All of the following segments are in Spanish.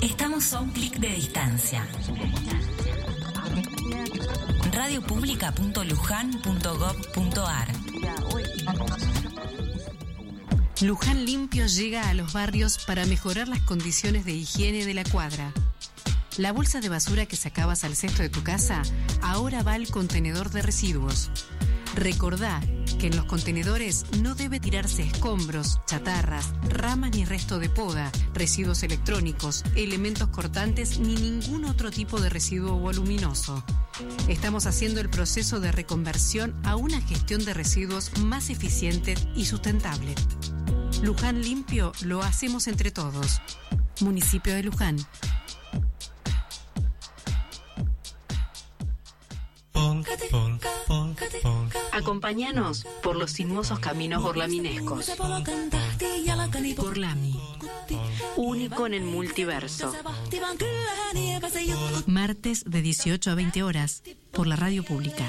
Estamos a un clic de distancia. radiopublica.lujan.gov.ar Luján Limpio llega a los barrios para mejorar las condiciones de higiene de la cuadra. La bolsa de basura que sacabas al cesto de tu casa ahora va al contenedor de residuos. Recordá que en los contenedores no debe tirarse escombros, chatarras, ramas ni resto de poda, residuos electrónicos, elementos cortantes ni ningún otro tipo de residuo voluminoso. Estamos haciendo el proceso de reconversión a una gestión de residuos más eficiente y sustentable. Luján Limpio lo hacemos entre todos. Municipio de Luján. Acompáñanos por los sinuosos caminos borlaminescos. Borlami. Único en el multiverso. Martes de 18 a 20 horas por la radio pública.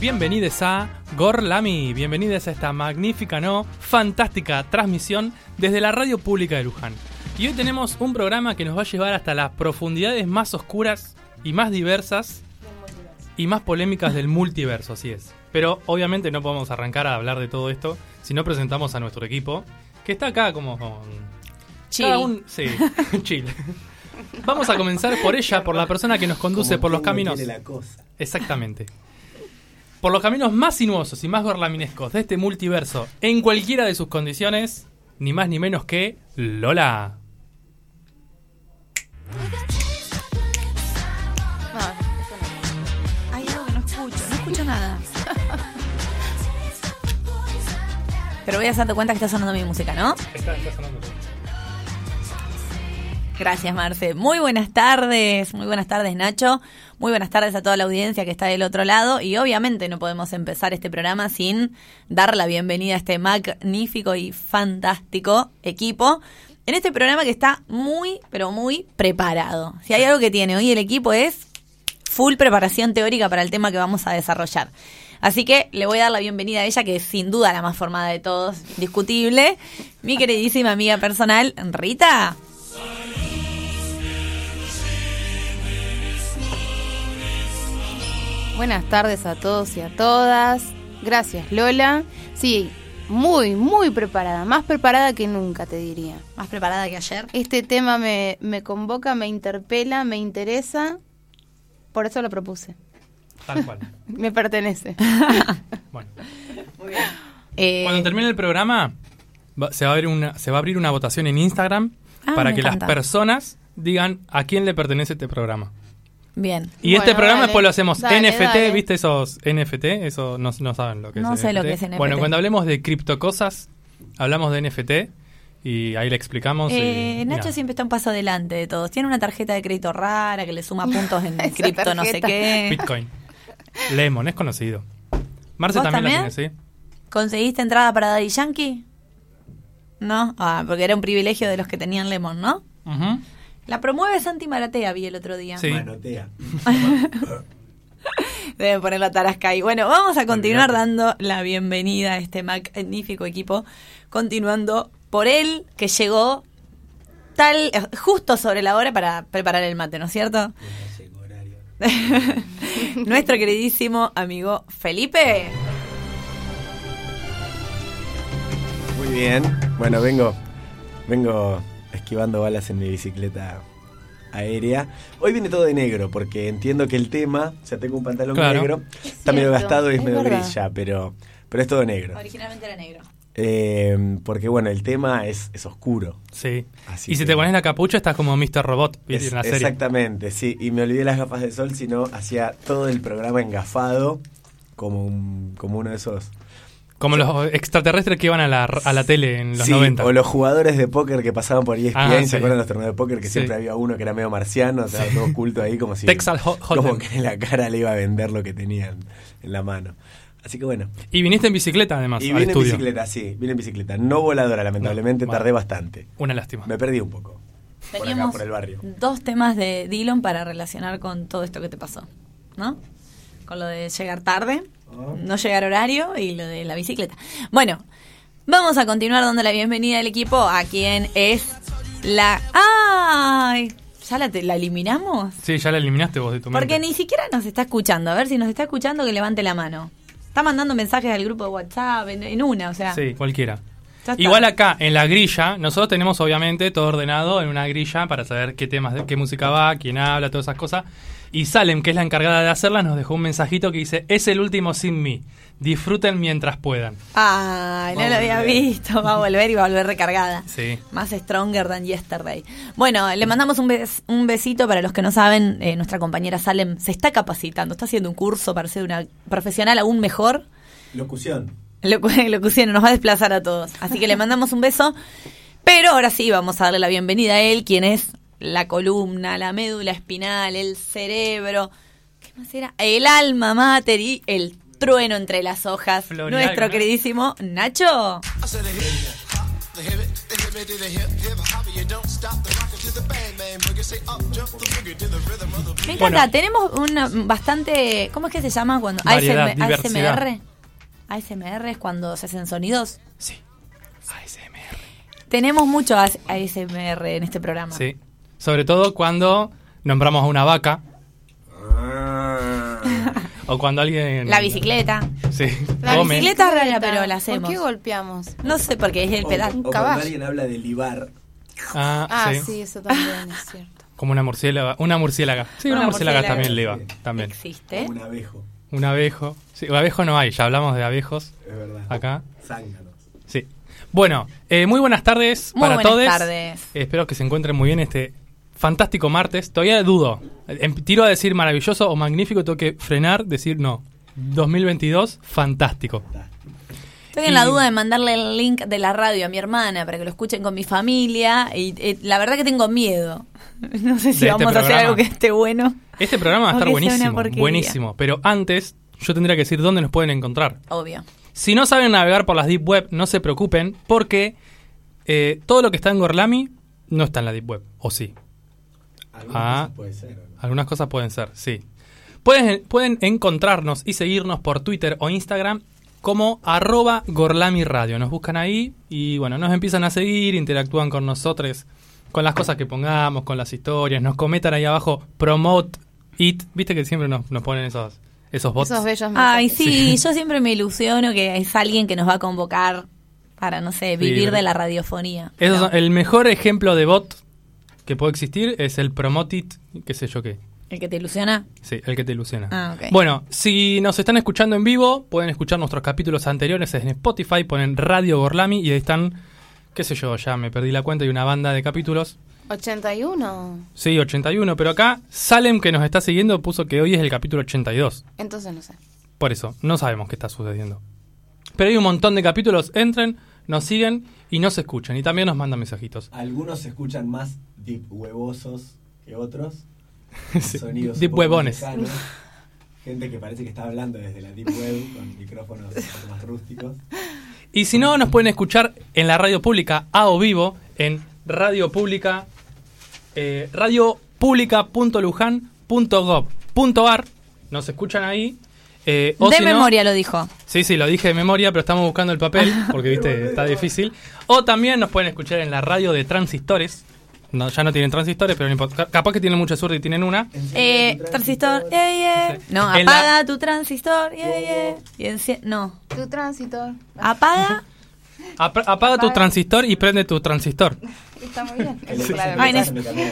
Bienvenidos a Gorlami, bienvenidos a esta magnífica, no, fantástica transmisión desde la radio pública de Luján. Y hoy tenemos un programa que nos va a llevar hasta las profundidades más oscuras y más diversas y más polémicas del multiverso, así es. Pero obviamente no podemos arrancar a hablar de todo esto si no presentamos a nuestro equipo, que está acá como... Chill. Cada un- sí, chill. Vamos a comenzar por ella, por la persona que nos conduce Como por los caminos. la cosa. Exactamente. Por los caminos más sinuosos y más gorlaminescos de este multiverso, en cualquiera de sus condiciones, ni más ni menos que Lola. Hay algo que no escucho, no escucho nada. Pero voy a darte cuenta que está sonando mi música, ¿no? Gracias, Marce. Muy buenas tardes, muy buenas tardes, Nacho. Muy buenas tardes a toda la audiencia que está del otro lado. Y obviamente no podemos empezar este programa sin dar la bienvenida a este magnífico y fantástico equipo. En este programa que está muy, pero muy preparado. Si hay algo que tiene hoy el equipo es full preparación teórica para el tema que vamos a desarrollar. Así que le voy a dar la bienvenida a ella, que es sin duda la más formada de todos, discutible, mi queridísima amiga personal, Rita. Buenas tardes a todos y a todas. Gracias, Lola. Sí, muy, muy preparada. Más preparada que nunca, te diría. Más preparada que ayer. Este tema me, me convoca, me interpela, me interesa. Por eso lo propuse. Tal cual. Me pertenece. Bueno, Eh, cuando termine el programa, va- se va, a abrir una, se va a abrir una votación en Instagram Ah, para que encanta. las personas digan a quién le pertenece este programa. Bien. Y este programa dale, después lo hacemos dale, NFT, dale. ¿viste esos NFT? Eso no, no saben lo que No es sé NFT. lo que es NFT. Bueno, cuando hablemos de criptocosas, hablamos de NFT y ahí le explicamos. Eh, y Nacho siempre está un paso adelante de todos. Tiene una tarjeta de crédito rara que le suma puntos en cripto, no sé qué. Bitcoin. Lemon, es conocido. Marce ¿Vos también, la también? tiene, sí. ¿Conseguiste entrada para Daddy Yankee? No, ah, porque era un privilegio de los que tenían Lemon, ¿no? Ujú. La promueve Santi Maratea, vi el otro día. Sí. Manotea. Deben poner la tarasca ahí. Bueno, vamos a continuar dando la bienvenida a este magnífico equipo. Continuando por él, que llegó tal, justo sobre la hora para preparar el mate, ¿no es cierto? No llegó horario. Nuestro queridísimo amigo Felipe. Muy bien. Bueno, vengo, vengo esquivando balas en mi bicicleta aérea. Hoy viene todo de negro porque entiendo que el tema, o sea, tengo un pantalón Claro. negro, está medio gastado y es, es medio verdad. gris ya, pero, pero es todo negro. Originalmente era negro. Eh, porque bueno, el tema es, es oscuro. Sí. Así y si que- te pones la capucha, estás como Mr. Robot. Es- en la serie. Exactamente, sí. Y me olvidé las gafas de sol, sino hacía todo el programa engafado como, un, como uno de esos. Como los extraterrestres que iban a la, a la tele en los Sí, 90. o los jugadores de póker que pasaban por ESPN, Ah, ¿se sí. acuerdan los torneos de póker? Que Sí. siempre había uno que era medio marciano, o sea, todo oculto ahí como si... Texas. Como que en la cara le iba a vender lo que tenían en la mano. Así que bueno. Y viniste en bicicleta, además, Y al vine en bicicleta, sí, vine en bicicleta. No voladora, lamentablemente, No, tardé bueno. bastante. Una lástima. Me perdí un poco. por acá, Teníamos por el barrio. dos temas de Dillon para relacionar con todo esto que te pasó, ¿no? Con lo de llegar tarde. No llegar horario y lo de la bicicleta. Bueno, vamos a continuar dando la bienvenida al equipo a quien es la... ¡Ay! ¿Ya la, te- la eliminamos? Sí, ya la eliminaste vos de tu Porque mente. ni siquiera nos está escuchando. A ver si nos está escuchando que levante la mano. Está mandando mensajes al grupo de WhatsApp en, en una, o sea. Sí, cualquiera. Igual acá, en la grilla, nosotros tenemos obviamente todo ordenado en una grilla para saber qué temas, qué música va, quién habla, todas esas cosas. Y Salem, que es la encargada de hacerlas, nos dejó un mensajito que dice, es el último sin mí. Disfruten mientras puedan. Ay, no lo había visto. Va a volver y va a volver recargada. Sí. Más stronger than yesterday. Bueno, le mandamos un, bes- un besito para los que no saben. eh, nuestra compañera Salem se está capacitando, está haciendo un curso para ser una profesional aún mejor. Locución. Locu- Locución nos va a desplazar a todos. Así que le mandamos un beso. Pero ahora sí, vamos a darle la bienvenida a él, quien es la columna, la médula espinal, el cerebro. ¿Qué más era? El alma mater y el trueno entre las hojas. Nuestro ¿no? queridísimo Nacho. Me encanta, Bueno. tenemos una bastante. ¿Cómo es que se llama cuando? Variedad, ASM. ASMR. ASMR es cuando se hacen sonidos. Sí. ASMR. Tenemos mucho AS- ASMR en este programa. Sí. Sobre todo cuando nombramos a una vaca o cuando alguien... La bicicleta. Sí. La come. bicicleta es rara, pero la hacemos. ¿Por qué golpeamos? No sé por qué es el pedal. o, cuando alguien habla de libar. Ah, Ah, sí. sí, eso también es cierto. Como una murciélaga. Una murciélaga. Sí, una, Una murciélaga, murciélaga. también leva. Sí. También. Existe. Un abejo. Un abejo. Sí, abejo no hay, ya hablamos de abejos Es verdad. acá. Zánganos. Sí. Bueno, eh, muy buenas tardes Muy para buenas todos. tardes. espero que se encuentren muy bien este fantástico martes. Todavía dudo. Em- Tiro a decir maravilloso o magnífico, tengo que frenar, decir no. 2022, fantástico. Estoy en la duda de mandarle el link de la radio a mi hermana para que lo escuchen con mi familia. Y eh, la verdad que tengo miedo. No sé si este vamos a hacer algo que esté bueno. Este programa va a estar buenísimo, buenísimo. Pero antes, yo tendría que decir dónde nos pueden encontrar. Obvio. Si no saben navegar por las Deep Web, no se preocupen, porque eh, todo lo que está en Gorlami no está en la Deep Web, o sí. Algunas Ah. cosas puede ser. ¿o no? Algunas cosas pueden ser, sí. Pueden, pueden encontrarnos y seguirnos por Twitter o Instagram como arroba Gorlami Radio. Nos buscan ahí y bueno, nos empiezan a seguir, interactúan con nosotros, con las cosas que pongamos, con las historias, nos comentan ahí abajo, promote it. Viste que siempre nos, nos ponen esos, esos bots. Esos bellos Ay, sí, yo siempre me ilusiono que es alguien que nos va a convocar para, no sé, vivir de la radiofonía. No, son- el mejor ejemplo de bot que puede existir es el promote it, qué sé yo qué. ¿El que te ilusiona? Sí, el que te ilusiona. Ah, ok. Bueno, si nos están escuchando en vivo, pueden escuchar nuestros capítulos anteriores en Spotify, ponen Radio Gorlami y ahí están, qué sé yo, ya me perdí la cuenta, y una banda de capítulos. 81. Sí, 81, pero acá Salem, que nos está siguiendo, puso que hoy es el capítulo 82. Entonces no sé. Por eso, no sabemos qué está sucediendo. Pero hay un montón de capítulos, entren, nos siguen y nos escuchan. Y también nos mandan mensajitos. Algunos se escuchan más deep huevosos que otros. Sí, Sonidos deep huevones. Gente que parece que está hablando desde la deep web con micrófonos un poco más rústicos. Y si no, nos pueden escuchar en la radio pública a o vivo, en radio pública, eh, radiopublica.lujan.gov.ar. Nos escuchan ahí. eh, o de si no- memoria lo dijo. sí, sí, lo dije de memoria, pero estamos buscando el papel, porque viste, está difícil. O también nos pueden escuchar en la radio de transistores. No, ya no tienen transistores, pero no importa. Ca- capaz que tienen mucha suerte y tienen una. Eh, transistor, yeah, yeah. No, En la- apaga tu transistor, yeah, yeah. Y enci- no, Tu tránsito. apaga. Apa- apaga tu transistor y prende tu transistor. Está muy bien. Eso, claro. Ay,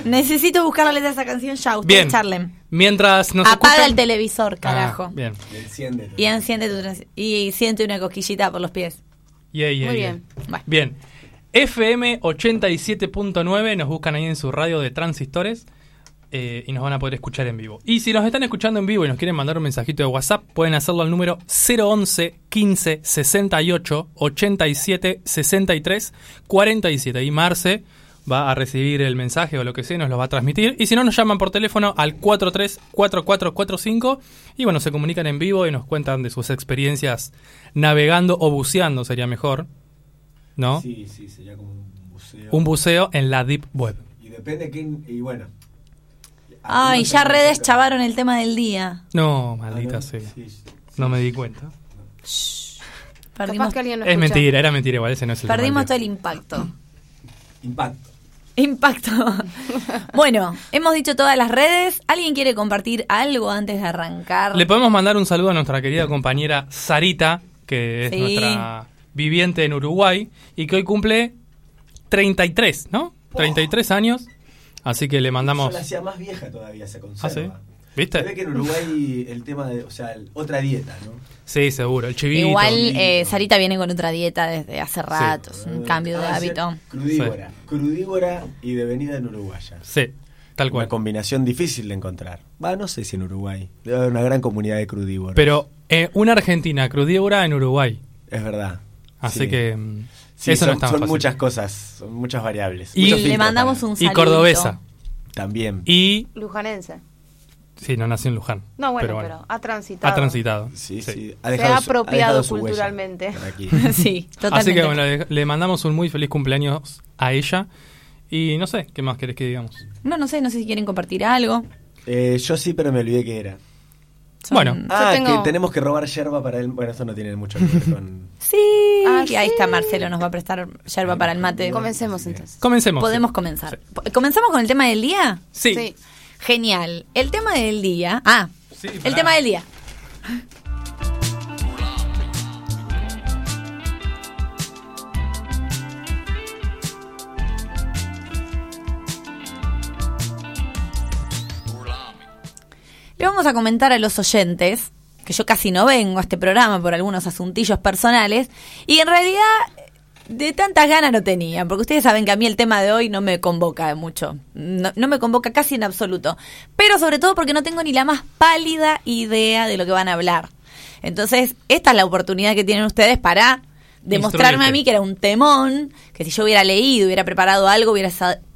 necesito buscar la letra de esa canción ya. Ustedes Bien. charlen. Mientras nos Apaga escuchan- el televisor, carajo. Ah, bien. Y enciende. Y enciende tu trans- y siente una cosquillita por los pies. Yeah, yeah, Muy yeah. bien. Bien. FM 87.9 nos buscan ahí en su radio de transistores eh, y nos van a poder escuchar en vivo. Y si nos están escuchando en vivo y nos quieren mandar un mensajito de WhatsApp, pueden hacerlo al número 011 15 68 87 63 47. Y Marce va a recibir el mensaje o lo que sea, nos lo va a transmitir. Y si no, nos llaman por teléfono al 434445 y bueno, se comunican en vivo y nos cuentan de sus experiencias navegando o buceando, sería mejor. ¿No? Sí, sí, sería como un buceo. Un buceo en la Deep Web. Y depende quién. Y bueno. Ay, ya redes chavaron el tema del día. No, Ah, maldita ¿no? sea. Sí, sí. No me di cuenta. Perdimos, Capaz que alguien no Es escucha. mentira, era mentira igual, ese no es el perdimos todo el impacto. Impacto. Impacto. bueno, hemos dicho todas las redes. ¿Alguien quiere compartir algo antes de arrancar? Le podemos mandar un saludo a nuestra querida compañera Sarita, que es Sí. nuestra viviente en Uruguay y que hoy cumple 33, ¿no? 33 años. Así que le mandamos... Yo la más vieja todavía, se conserva. ¿Ah, sí? ¿Viste? Se ve que en Uruguay el tema de. O sea, el- otra dieta, ¿no? Sí, seguro, el chivito. Igual eh, Sarita viene con otra dieta desde hace rato, es un cambio de Ah, hábito. sí, Crudívora. Crudívora y devenida en uruguaya. Sí, tal Una cual. combinación difícil de encontrar. Va, no sé si en Uruguay. Debe haber una gran comunidad de crudívoros. Pero eh, una argentina crudívora en Uruguay. Es verdad. Así Sí. que mm, Sí, eso son, no es tan son fácil. muchas cosas, son muchas variables. Y le filtros mandamos para- un Y saludo. cordobesa. También. Y... Lujanense. Sí, no nació en Luján. No, bueno, pero, pero, ha transitado. Ha transitado. Sí, sí. sí. Ha Se ha apropiado culturalmente. aquí. sí, totalmente. Así que bueno, le, le mandamos un muy feliz cumpleaños a ella. Y no sé, ¿qué más querés que digamos? No, no sé, no sé si quieren compartir algo. Eh, yo sí, pero me olvidé que era. Son- Bueno. Ah, tengo- que tenemos que robar yerba para él. Bueno, eso no tiene mucho que ver con. Sí, Ah, ahí sí. está Marcelo, nos va a prestar yerba para el mate. Comencemos entonces. Comencemos. Podemos comenzar. ¿Comenzamos con el tema del día? Sí. Sí. Genial. El tema del día. Ah, Sí, el tema del día. Le vamos a comentar a los oyentes que yo casi no vengo a este programa por algunos asuntillos personales y en realidad de tantas ganas no tenía, porque ustedes saben que a mí el tema de hoy no me convoca mucho, no, no me convoca casi en absoluto, pero sobre todo porque no tengo ni la más pálida idea de lo que van a hablar. Entonces, esta es la oportunidad que tienen ustedes para demostrarme a mí que era un temón, que si yo hubiera leído, hubiera preparado algo, hubiera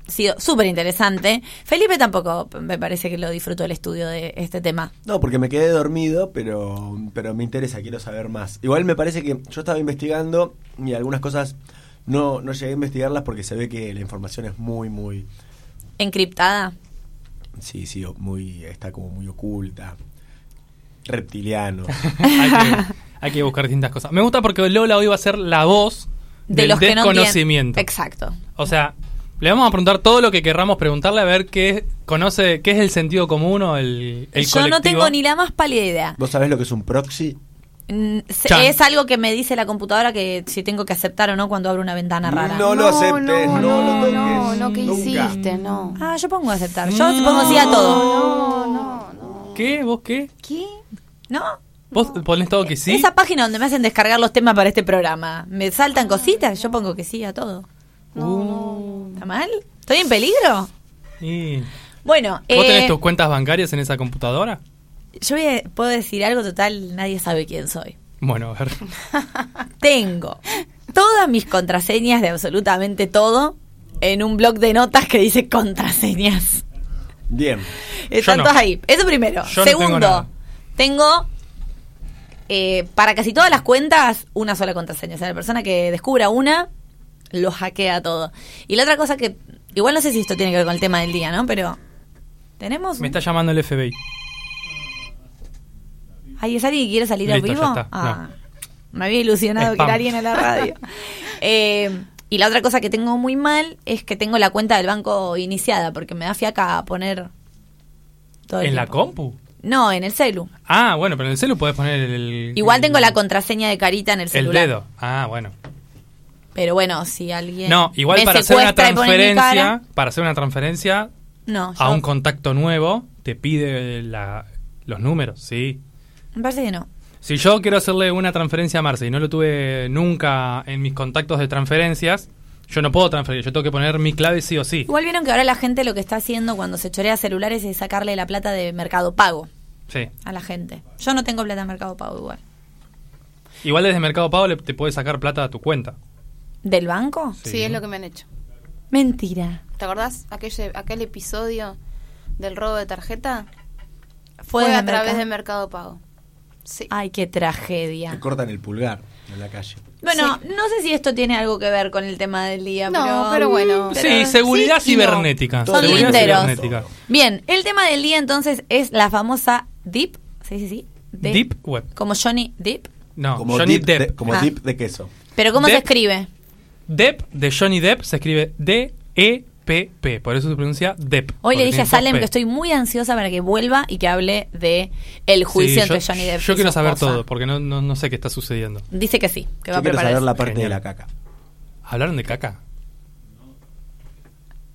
sido súper interesante. Felipe tampoco me parece que lo disfrutó el estudio de este tema. No, porque me quedé dormido, pero, pero me interesa, quiero saber más. Igual me parece que yo estaba investigando y algunas cosas no, no llegué a investigarlas porque se ve que la información es muy, muy. Encriptada. Sí, sí, muy. Está como muy oculta. Reptiliano. hay, que, hay que buscar distintas cosas. Me gusta porque Lola hoy va a ser la voz De del los que no desconocimiento. Exacto. o sea, le vamos a preguntar todo lo que querramos preguntarle a ver qué conoce, qué es el sentido común o el, el Yo no tengo ni la más pálida idea. ¿Vos sabés lo que es un proxy? Mm, Chan. Es algo que me dice la computadora que si tengo que aceptar o no cuando abro una ventana rara. No lo aceptes, no, no, lo no, toques. no, no, ¿qué nunca. hiciste? No. Ah, yo pongo aceptar. Yo pongo sí a todo. No, no, no. ¿Qué? ¿Vos qué? ¿Qué? ¿No? ¿Vos ponés todo que sí? Esa página donde me hacen descargar los temas para este programa. ¿Me saltan cositas? Yo pongo que sí a todo. Uh, ¿Está mal? ¿Estoy en peligro? y- Bueno, ¿Vos eh, tenés tus cuentas bancarias en esa computadora? yo voy a- puedo decir algo total, nadie sabe quién soy. Bueno, a ver. Tengo todas mis contraseñas de absolutamente todo en un blog de notas que dice contraseñas. Bien. Están no. todas ahí. Eso primero. Yo no tengo Segundo, nada. tengo eh, para casi todas las cuentas una sola contraseña. O sea, la persona que descubra una lo hackea todo. Y la otra cosa que igual no sé si esto tiene que ver con el tema del día, ¿no? Pero tenemos. Me está llamando el FBI. Ay, ¿es alguien que quiere salir Listo, vivo? ya está. Ah, me había ilusionado que Spam. era alguien en la radio. Eh, y la otra cosa que tengo muy mal es que tengo la cuenta del banco iniciada porque me da fiaca poner todo el ¿En la compu? No, en el celu. Ah, bueno, pero en el celu podés poner el... Igual el- tengo la contraseña de carita en el El celular. dedo. Ah, bueno. Pero bueno, si alguien No, igual me para hacer una transferencia, para hacer una transferencia no, a yo- un contacto nuevo, te pide la- los números, sí. me parece que no. Si yo quiero hacerle una transferencia a Marce y no lo tuve nunca en mis contactos de transferencias, yo no puedo transferir, yo tengo que poner mi clave sí o sí. Igual vieron que ahora la gente lo que está haciendo cuando se chorea celulares es sacarle la plata de Mercado Pago Sí. a la gente. Yo no tengo plata de Mercado Pago igual. Igual desde Mercado Pago le- te puedes sacar plata a tu cuenta. ¿Del banco? Sí. es lo que me han hecho. Mentira. ¿Te acordás aquel, aquel episodio del robo de tarjeta? Fue, a través de Mercado Pago. Sí. Ay, qué tragedia. Te cortan el pulgar. en la calle. Bueno, no sé si esto tiene algo que ver con el tema del día, No, pero, pero bueno. Sí, seguridad sí y no. cibernética. Son seguridad linderos. cibernética. Bien, el tema del día entonces es la famosa Deep, ¿sí, sí, sí? De- Deep Web. Como Johnny Depp. No, como Johnny dip Depp. De, como Ah. dip de queso. Pero ¿cómo se escribe? Depp de Johnny Depp se escribe D-E-P-P. Por eso se pronuncia Depp. Hoy le dije a Salem P. que estoy muy ansiosa para que vuelva y que hable de el juicio Sí, yo- entre Johnny Depp Yo y quiero su saber esposa. todo, porque no, no, no sé qué está sucediendo. Dice que sí, que va Yo a quiero preparar saber la parte de la caca. ¿Hablaron de caca?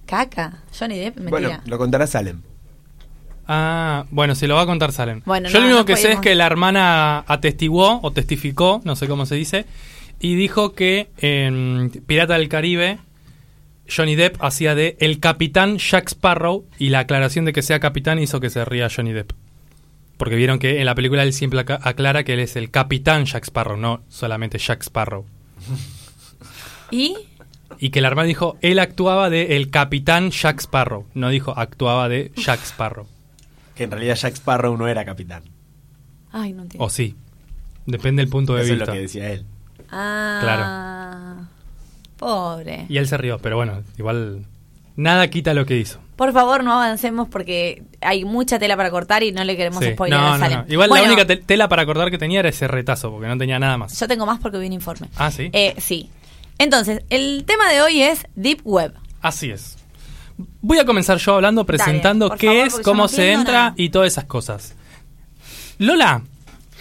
Caca. Johnny Depp, mentira. Bueno, lo contará Salem. Ah, bueno, si lo va a contar Salem. Bueno, Yo no, lo único no que sé es que la hermana atestiguó o testificó, no sé cómo se dice, y dijo que en Pirata del Caribe Johnny Depp hacía de el capitán Jack Sparrow y la aclaración de que sea capitán hizo que se ría Johnny Depp. Porque vieron que en la película él siempre aclara que él es el capitán Jack Sparrow, no solamente Jack Sparrow. ¿Y? Y que la hermana dijo, él actuaba de el capitán Jack Sparrow, no dijo actuaba de Jack Sparrow. Que en realidad Jack Sparrow no era capitán. Ay, no entiendo. O sí. Depende del punto de Eso es vista. lo que decía él. Ah. Pobre. Y él se rió, pero bueno, igual nada quita lo que hizo. Por favor, no avancemos porque hay mucha tela para cortar y no le queremos Sí. spoiler No, a no, no. Igual Bueno, la única te- tela para cortar que tenía era ese retazo, porque no tenía nada más. Yo tengo más porque vi un informe. Ah, ¿sí? Eh, sí. Entonces, el tema de hoy es Deep Web. Así es. Voy a comenzar yo hablando, presentando qué favor, es, cómo se entra nada. y todas esas cosas. Lola,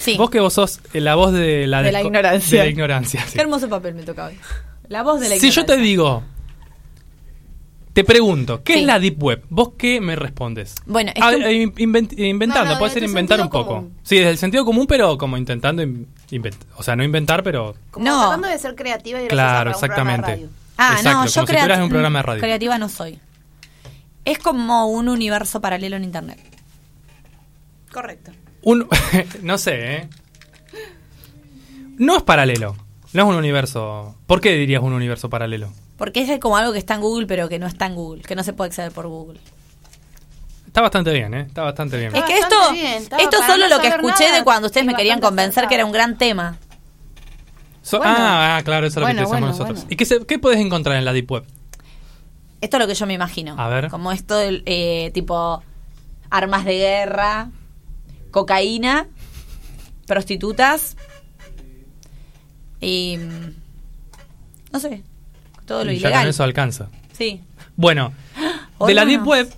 Sí. vos que vos sos eh, la voz de la, De la desco- ignorancia. de la ignorancia, sí. Qué hermoso papel me toca hoy. La voz de la Si yo te ignorancia. digo, te pregunto, ¿qué Sí. es la Deep Web? ¿Vos qué me respondes? Bueno, es Ah, que- eh, invent- inventando, No, no, puede ser inventar un poco. común. Sí, desde el sentido común, pero como intentando inventar. O sea, no inventar, pero. Como No. tratando de ser creativa y Claro, para un programa de exactamente. radio. Ah, Exacto, no, como yo si un programa de radio. creativa no soy. Es como un universo paralelo en internet. Correcto. Un, no sé, ¿eh? No es paralelo. No es un universo. ¿Por qué dirías un universo paralelo? Porque es como algo que está en Google, pero que no está en Google, que no se puede acceder por Google. Está bastante bien, ¿eh? Está bastante bien. Es que esto, bien, esto es solo no lo que escuché nada, de cuando ustedes me querían convencer que era un gran tema. So- bueno. ah, ah, claro, eso es lo Bueno, que utilizamos bueno, nosotros. bueno. ¿Y qué, se- qué puedes encontrar en la Deep Web? Esto es lo que yo me imagino. A ver. Como esto, del, eh, tipo armas de guerra, cocaína, prostitutas y... No sé, todo lo Y ya ilegal. con eso alcanza. Sí, Bueno, de la Deep. Web.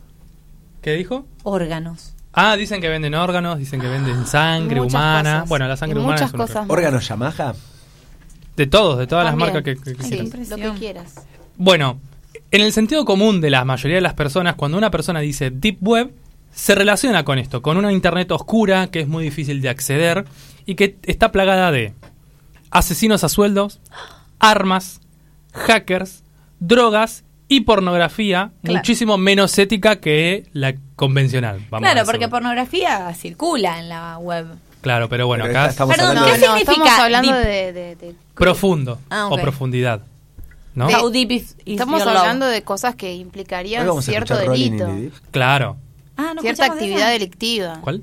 ¿Qué dijo? órganos. Ah, dicen que venden órganos, dicen que venden sangre Muchas humana. cosas. Bueno, la sangre Y humana muchas es una cosas. ¿Órganos Yamaha? De todos, de todas También. las marcas que, que- que Sí, quieras. lo que quieras. Bueno, en el sentido común de la mayoría de las personas, cuando una persona dice Deep Web, se relaciona con esto, con una Internet oscura que es muy difícil de acceder y que está plagada de asesinos a sueldos, armas, hackers, drogas y pornografía Claro. muchísimo menos ética que la convencional. Vamos a claro, porque pornografía circula en la web. Claro, pero bueno, Pero acá esta estamos Perdón, hablando ¿qué de... significa estamos hablando de, de- de- profundo Ah, o profundidad. ¿no? Is, is Estamos hablando love? de cosas que implicarían cierto delito. Claro. Ah, ¿no cierta de actividad esa? delictiva. ¿Cuál?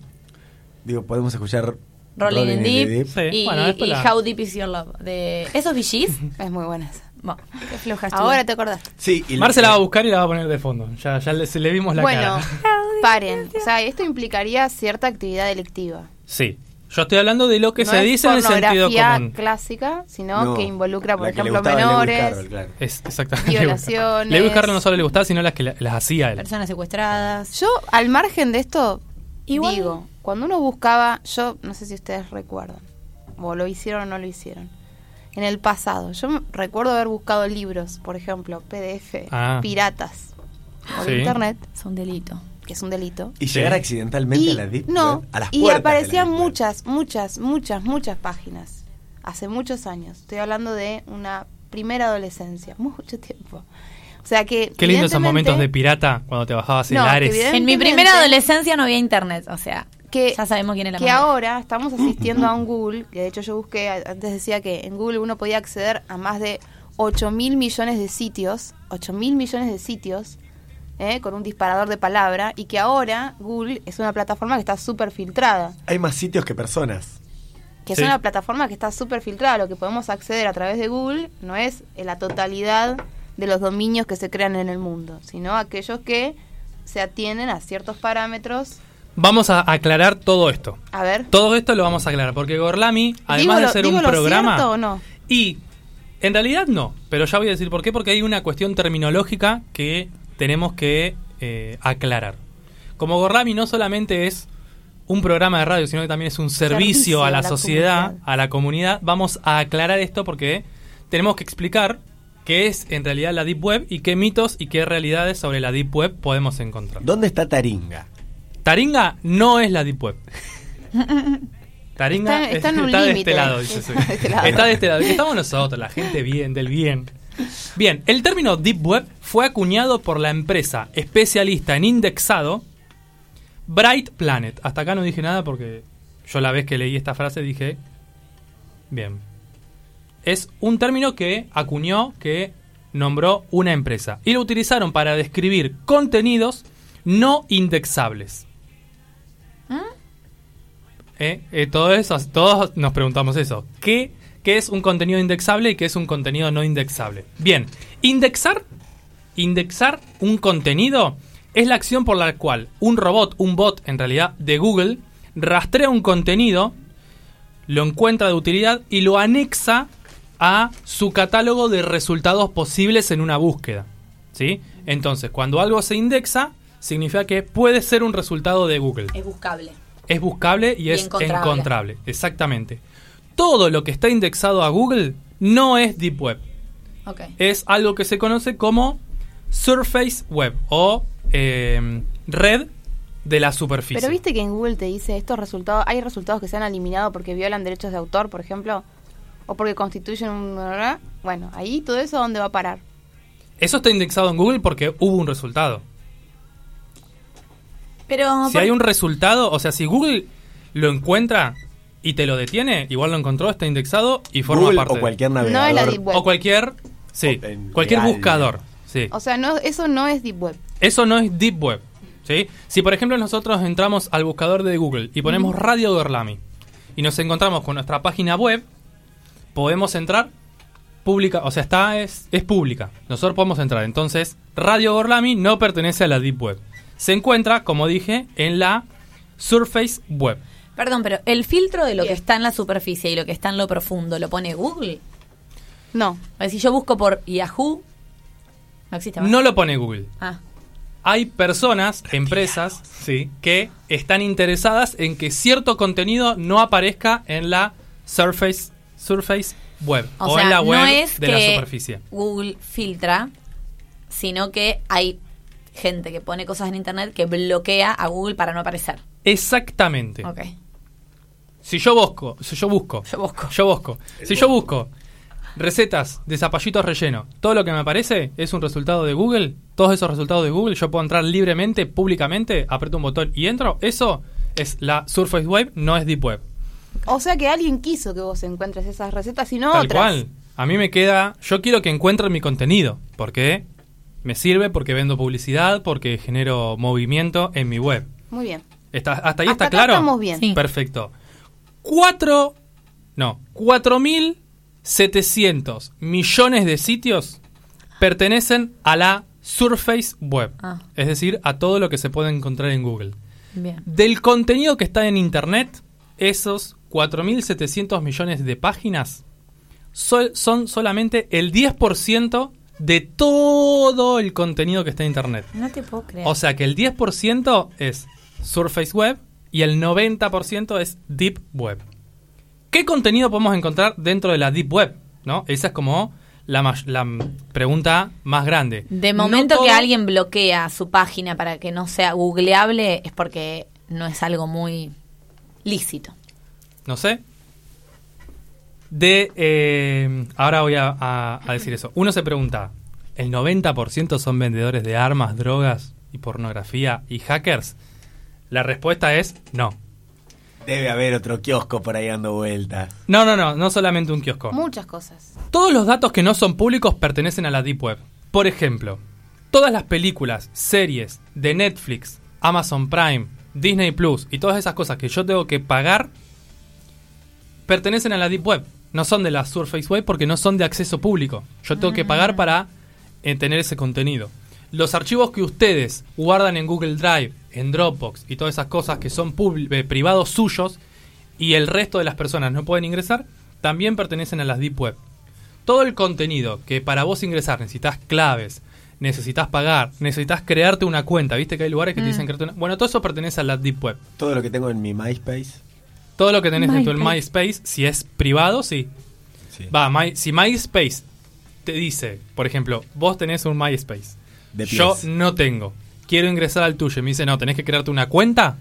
Digo, podemos escuchar Rolling in Deep. Sí, Y, bueno, después y la- How Deep is Your Love. De... ¿Esos VGs? Es muy buena esa. bueno, qué floja estuve. Ahora te acordás. Sí, y Marce la va a buscar y la va a poner de fondo. Ya, ya le, se le vimos la bueno, cara. paren. O sea, esto implicaría cierta actividad delictiva. Sí. Yo estoy hablando de lo que no se dice en el sentido común. clásica, sino No, que involucra, por ejemplo, menores. Carroll, claro. Es exactamente. Violaciones. Lewis Carroll no solo le gustaba, sino las que la- las hacía él. Personas secuestradas. Yo, al margen de esto, Igual- digo, cuando uno buscaba, yo no sé si ustedes recuerdan, o lo hicieron o no lo hicieron, en el pasado, yo recuerdo haber buscado libros, por ejemplo, PDF, Ah. piratas, por Sí. internet, Es un delito. Que es un delito. Y Sí. llegar accidentalmente Y, a la Deep no, Web, a las y puertas de la aparecían muchas, muchas, muchas, muchas páginas. Hace muchos años. Estoy hablando de una primera adolescencia. Mucho tiempo. O sea que. Qué lindo esos momentos de pirata cuando te bajabas No, Ares. En mi primera adolescencia no había internet, o sea, que, ya sabemos quién es la que madre. ahora estamos asistiendo a un Google, que de hecho yo busqué, antes decía que en Google uno podía acceder a más de 8 mil millones de sitios, 8 mil millones de sitios, ¿eh? con un disparador de palabra, y que ahora Google es una plataforma que está súper filtrada. Hay más sitios que personas. que Sí. es una plataforma que está súper filtrada. Lo que podemos acceder a través de Google no es la totalidad de los dominios que se crean en el mundo, sino aquellos que se atienden a ciertos parámetros. Vamos a aclarar todo esto. A ver, Todo esto lo vamos a aclarar, porque Gorlami, además ¿digo de ser digo un lo programa... cierto o no? Y en realidad no, pero ya voy a decir por qué, porque hay una cuestión terminológica que tenemos que eh, aclarar. Como Gorlami no solamente es un programa de radio, sino que también es un servicio, Servicio a la, a la sociedad, comunidad. a la comunidad, vamos a aclarar esto porque tenemos que explicar qué es en realidad la Deep Web y qué mitos y qué realidades sobre la Deep Web podemos encontrar. ¿Dónde está Taringa? Taringa no es la Deep Web. Taringa Está- está en un de este límite. lado, dice Está de este lado. Está de este Estamos nosotros, la gente bien, del bien. Bien, el término Deep Web fue acuñado por la empresa especialista en indexado Bright Planet. Hasta acá no dije nada porque yo la vez que leí esta frase dije, bien. Es un término que acuñó, que nombró una empresa. Y lo utilizaron para describir contenidos no indexables. Eh, eh, todo eso, todos nos preguntamos eso. ¿Qué, ¿Qué es un contenido indexable y qué es un contenido no indexable? Bien, indexar, indexar un contenido es la acción por la cual un robot, un bot en realidad de Google, rastrea un contenido, lo encuentra de utilidad y lo anexa a su catálogo de resultados posibles en una búsqueda. ¿Sí? Entonces, cuando algo se indexa, significa que puede ser un resultado de Google Es buscable. es buscable y, Y es encontrable. encontrable. Exactamente. Todo lo que está indexado a Google no es Deep Web. Ok. Es algo que se conoce como Surface Web o eh, red de la superficie. Pero viste que en Google te dice estos resultados, hay resultados que se han eliminado porque violan derechos de autor, por ejemplo, o porque constituyen un... Bueno, ahí todo eso, ¿a ¿dónde va a parar? Eso está indexado en Google porque hubo un resultado. Pero Si por- hay un resultado, o sea, si Google lo encuentra y te lo detiene, igual lo encontró, está indexado y forma Google parte. o cualquier No es navegador. la Deep Web. o cualquier, sí, cualquier real, buscador, sí. O sea, no, eso no es Deep Web. Eso no es Deep Web. ¿sí? Si por ejemplo nosotros entramos al buscador de Google y ponemos Radio Gorlami y nos encontramos con nuestra página web, podemos entrar pública, o sea, está es, es pública. Nosotros podemos entrar. Entonces, Radio Gorlami no pertenece a la Deep Web. Se encuentra, como dije, en la Surface Web. Perdón, pero el filtro de lo que está en la superficie y lo que está en lo profundo, ¿lo pone Google? No. A ver, si yo busco por Yahoo, no existe más. No lo pone Google. Ah, Hay personas, empresas, sí, que están interesadas en que cierto contenido no aparezca en la Surface, Surface Web o, o, sea, en la web no es de que la superficie. Google filtra, sino que hay gente que pone cosas en internet que bloquea a Google para no aparecer. Exactamente. Ok. Si yo busco, si yo busco, Yo busco. yo busco, si yo busco recetas de zapallitos relleno, todo lo que me aparece es un resultado de Google, todos esos resultados de Google, yo puedo entrar libremente, públicamente, aprieto un botón y entro, eso es la Surface Web, no es Deep Web. O sea que alguien quiso que vos encuentres esas recetas y no Tal otras. cual. A mí me queda. Yo quiero que encuentren mi contenido. Porque me sirve, porque vendo publicidad, porque genero movimiento en mi web. Muy bien. Está, ¿Hasta ahí Hasta está acá claro? estamos bien. Sí. Perfecto. Cuatro. No. Cuatro mil setecientos millones de sitios pertenecen a la Surface Web. Ah. Es decir, a todo lo que se puede encontrar en Google. Bien. Del contenido que está en Internet, esos 4.700 millones de páginas sol- son solamente el 10% de todo el contenido que está en Internet. No te puedo creer. O sea que el 10% es Surface Web y el 90% es Deep Web. ¿Qué contenido podemos encontrar dentro de la Deep Web? ¿No? Esa es como la, pregunta más grande. de No momento que alguien bloquea su página para que no sea googleable es porque no es algo muy lícito. no sé. De. eh, ahora voy a, a- a decir eso. Uno se pregunta: ¿el 90% son vendedores de armas, drogas y pornografía y hackers? La respuesta es no. Debe haber otro kiosco por ahí dando vueltas. No, no, no, no solamente un kiosco. Muchas cosas. Todos los datos que no son públicos pertenecen a la Deep Web. Por ejemplo, todas las películas, series de Netflix, Amazon Prime, Disney Plus y todas esas cosas que yo tengo que pagar pertenecen a la Deep Web. No son de la Surface Web porque no son de acceso público. Yo tengo que pagar para eh, tener ese contenido. Los archivos que ustedes guardan en Google Drive, en Dropbox y todas esas cosas que son eh, privados suyos y el resto de las personas no pueden ingresar, también pertenecen a las Deep Web. Todo el contenido que para vos ingresar necesitas claves, necesitas pagar, necesitas crearte una cuenta, viste que hay lugares que te dicen crearte una... Bueno, todo eso pertenece a la Deep Web. Todo lo que tengo en mi MySpace. Todo lo que tenés dentro del MySpace. Si es privado, sí. Sí. Va, My- si MySpace te dice, por ejemplo, vos tenés un MySpace, yo no tengo, quiero ingresar al tuyo y me dice, no, tenés que crearte una cuenta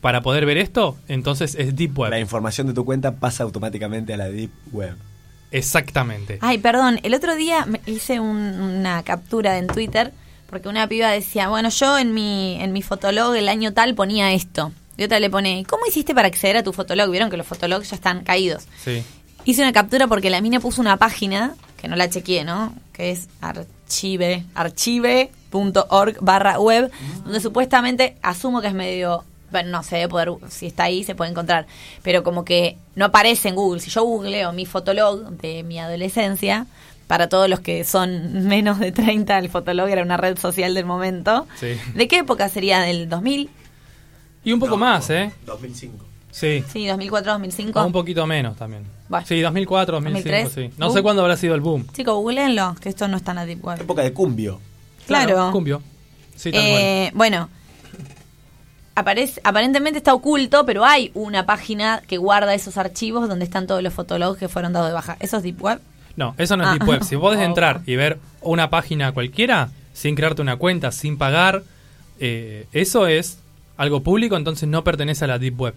para poder ver esto, entonces es Deep Web. La información de tu cuenta pasa automáticamente a la Deep Web. Exactamente. Ay, perdón, el otro día me hice un- una captura en Twitter porque una piba decía, bueno, yo en mi, en mi fotolog el año tal ponía esto. Y otra le pone, ¿cómo hiciste para acceder a tu fotolog? Vieron que los fotologs ya están caídos. Sí. Hice una captura porque la mina puso una página, que no la chequeé, ¿no? Que es archive, archive.org barra web, donde supuestamente asumo que es medio, bueno, no sé, poder, si está ahí se puede encontrar, pero como que no aparece en Google. Si yo googleo mi fotolog de mi adolescencia, para todos los que son menos de 30, el fotolog era una red social del momento. Sí. ¿De qué época sería? ¿Del 2000? Y un poco más, ¿eh? 2005. Sí. Sí, 2004, 2005. O un poquito menos también. Bueno. Sí, 2004, 2005, 2003. sí. No sé Uh. cuándo habrá sido el boom. Chicos, googleenlo, que esto no está en la Deep Web. Época de cumbio. Claro. Cumbio. Sí, tal cual. Eh, bueno, aparece, aparentemente está oculto, pero hay una página que guarda esos archivos donde están todos los fotólogos que fueron dados de baja. ¿Eso es Deep Web? No, eso no es Ah. Deep Web. Si vos podés Oh. entrar y ver una página cualquiera, sin crearte una cuenta, sin pagar, eh, eso es algo público, entonces no pertenece a la Deep Web.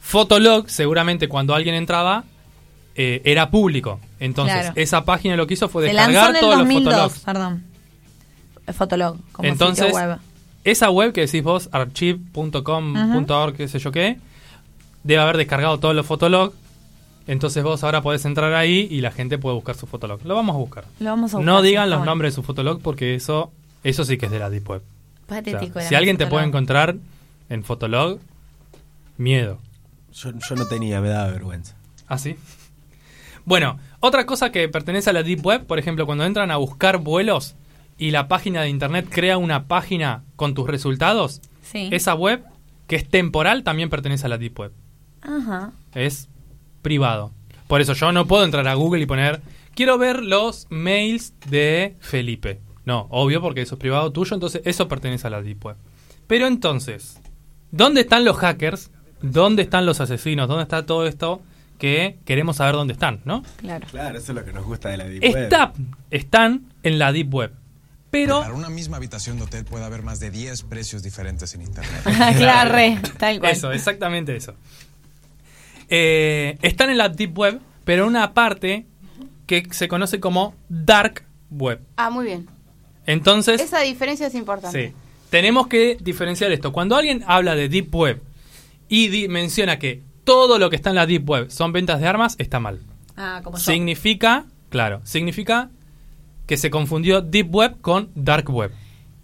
Fotolog, seguramente cuando alguien entraba, eh, era público. Entonces, Claro. esa página lo que hizo fue Se descargar todos los 2002, fotologs. perdón. Fotolog, como Entonces, sitio web. esa web que decís vos, archive.com.org, qué sé yo qué, debe haber descargado todos los fotologs. Entonces vos ahora podés entrar ahí y la gente puede buscar su fotolog. Lo vamos a buscar. Lo vamos a buscar, No digan los bueno. nombres de su fotolog porque eso eso sí que es de la Deep Web. O sea, Patético si alguien te puede encontrar en fotolog, miedo. Yo, yo no tenía, me daba vergüenza. ¿Ah, sí? Bueno, otra cosa que pertenece a la Deep Web, por ejemplo, cuando entran a buscar vuelos y la página de internet crea una página con tus resultados, Sí. esa web, que es temporal, también pertenece a la Deep Web. Ajá. Es privado. Por eso yo no puedo entrar a Google y poner, quiero ver los mails de Felipe. No, obvio, porque eso es privado tuyo, entonces eso pertenece a la Deep Web. Pero entonces, ¿dónde están los hackers? ¿Dónde están los asesinos? ¿Dónde está todo esto que queremos saber dónde están, no? Claro. Claro, eso es lo que nos gusta de la Deep Web. Está- están en la Deep Web. Pero Para una misma habitación de hotel puede haber más de 10 precios diferentes en internet. claro, re, tal cual. Eso, exactamente eso. Eh, están en la Deep Web, pero en una parte que se conoce como Dark Web. Ah, muy bien. Entonces, Esa diferencia es importante. sí, tenemos que diferenciar esto. Cuando alguien habla de Deep Web y di- menciona que todo lo que está en la Deep Web son ventas de armas, está mal. Ah, como yo. Significa, claro, significa que se confundió Deep Web con Dark Web.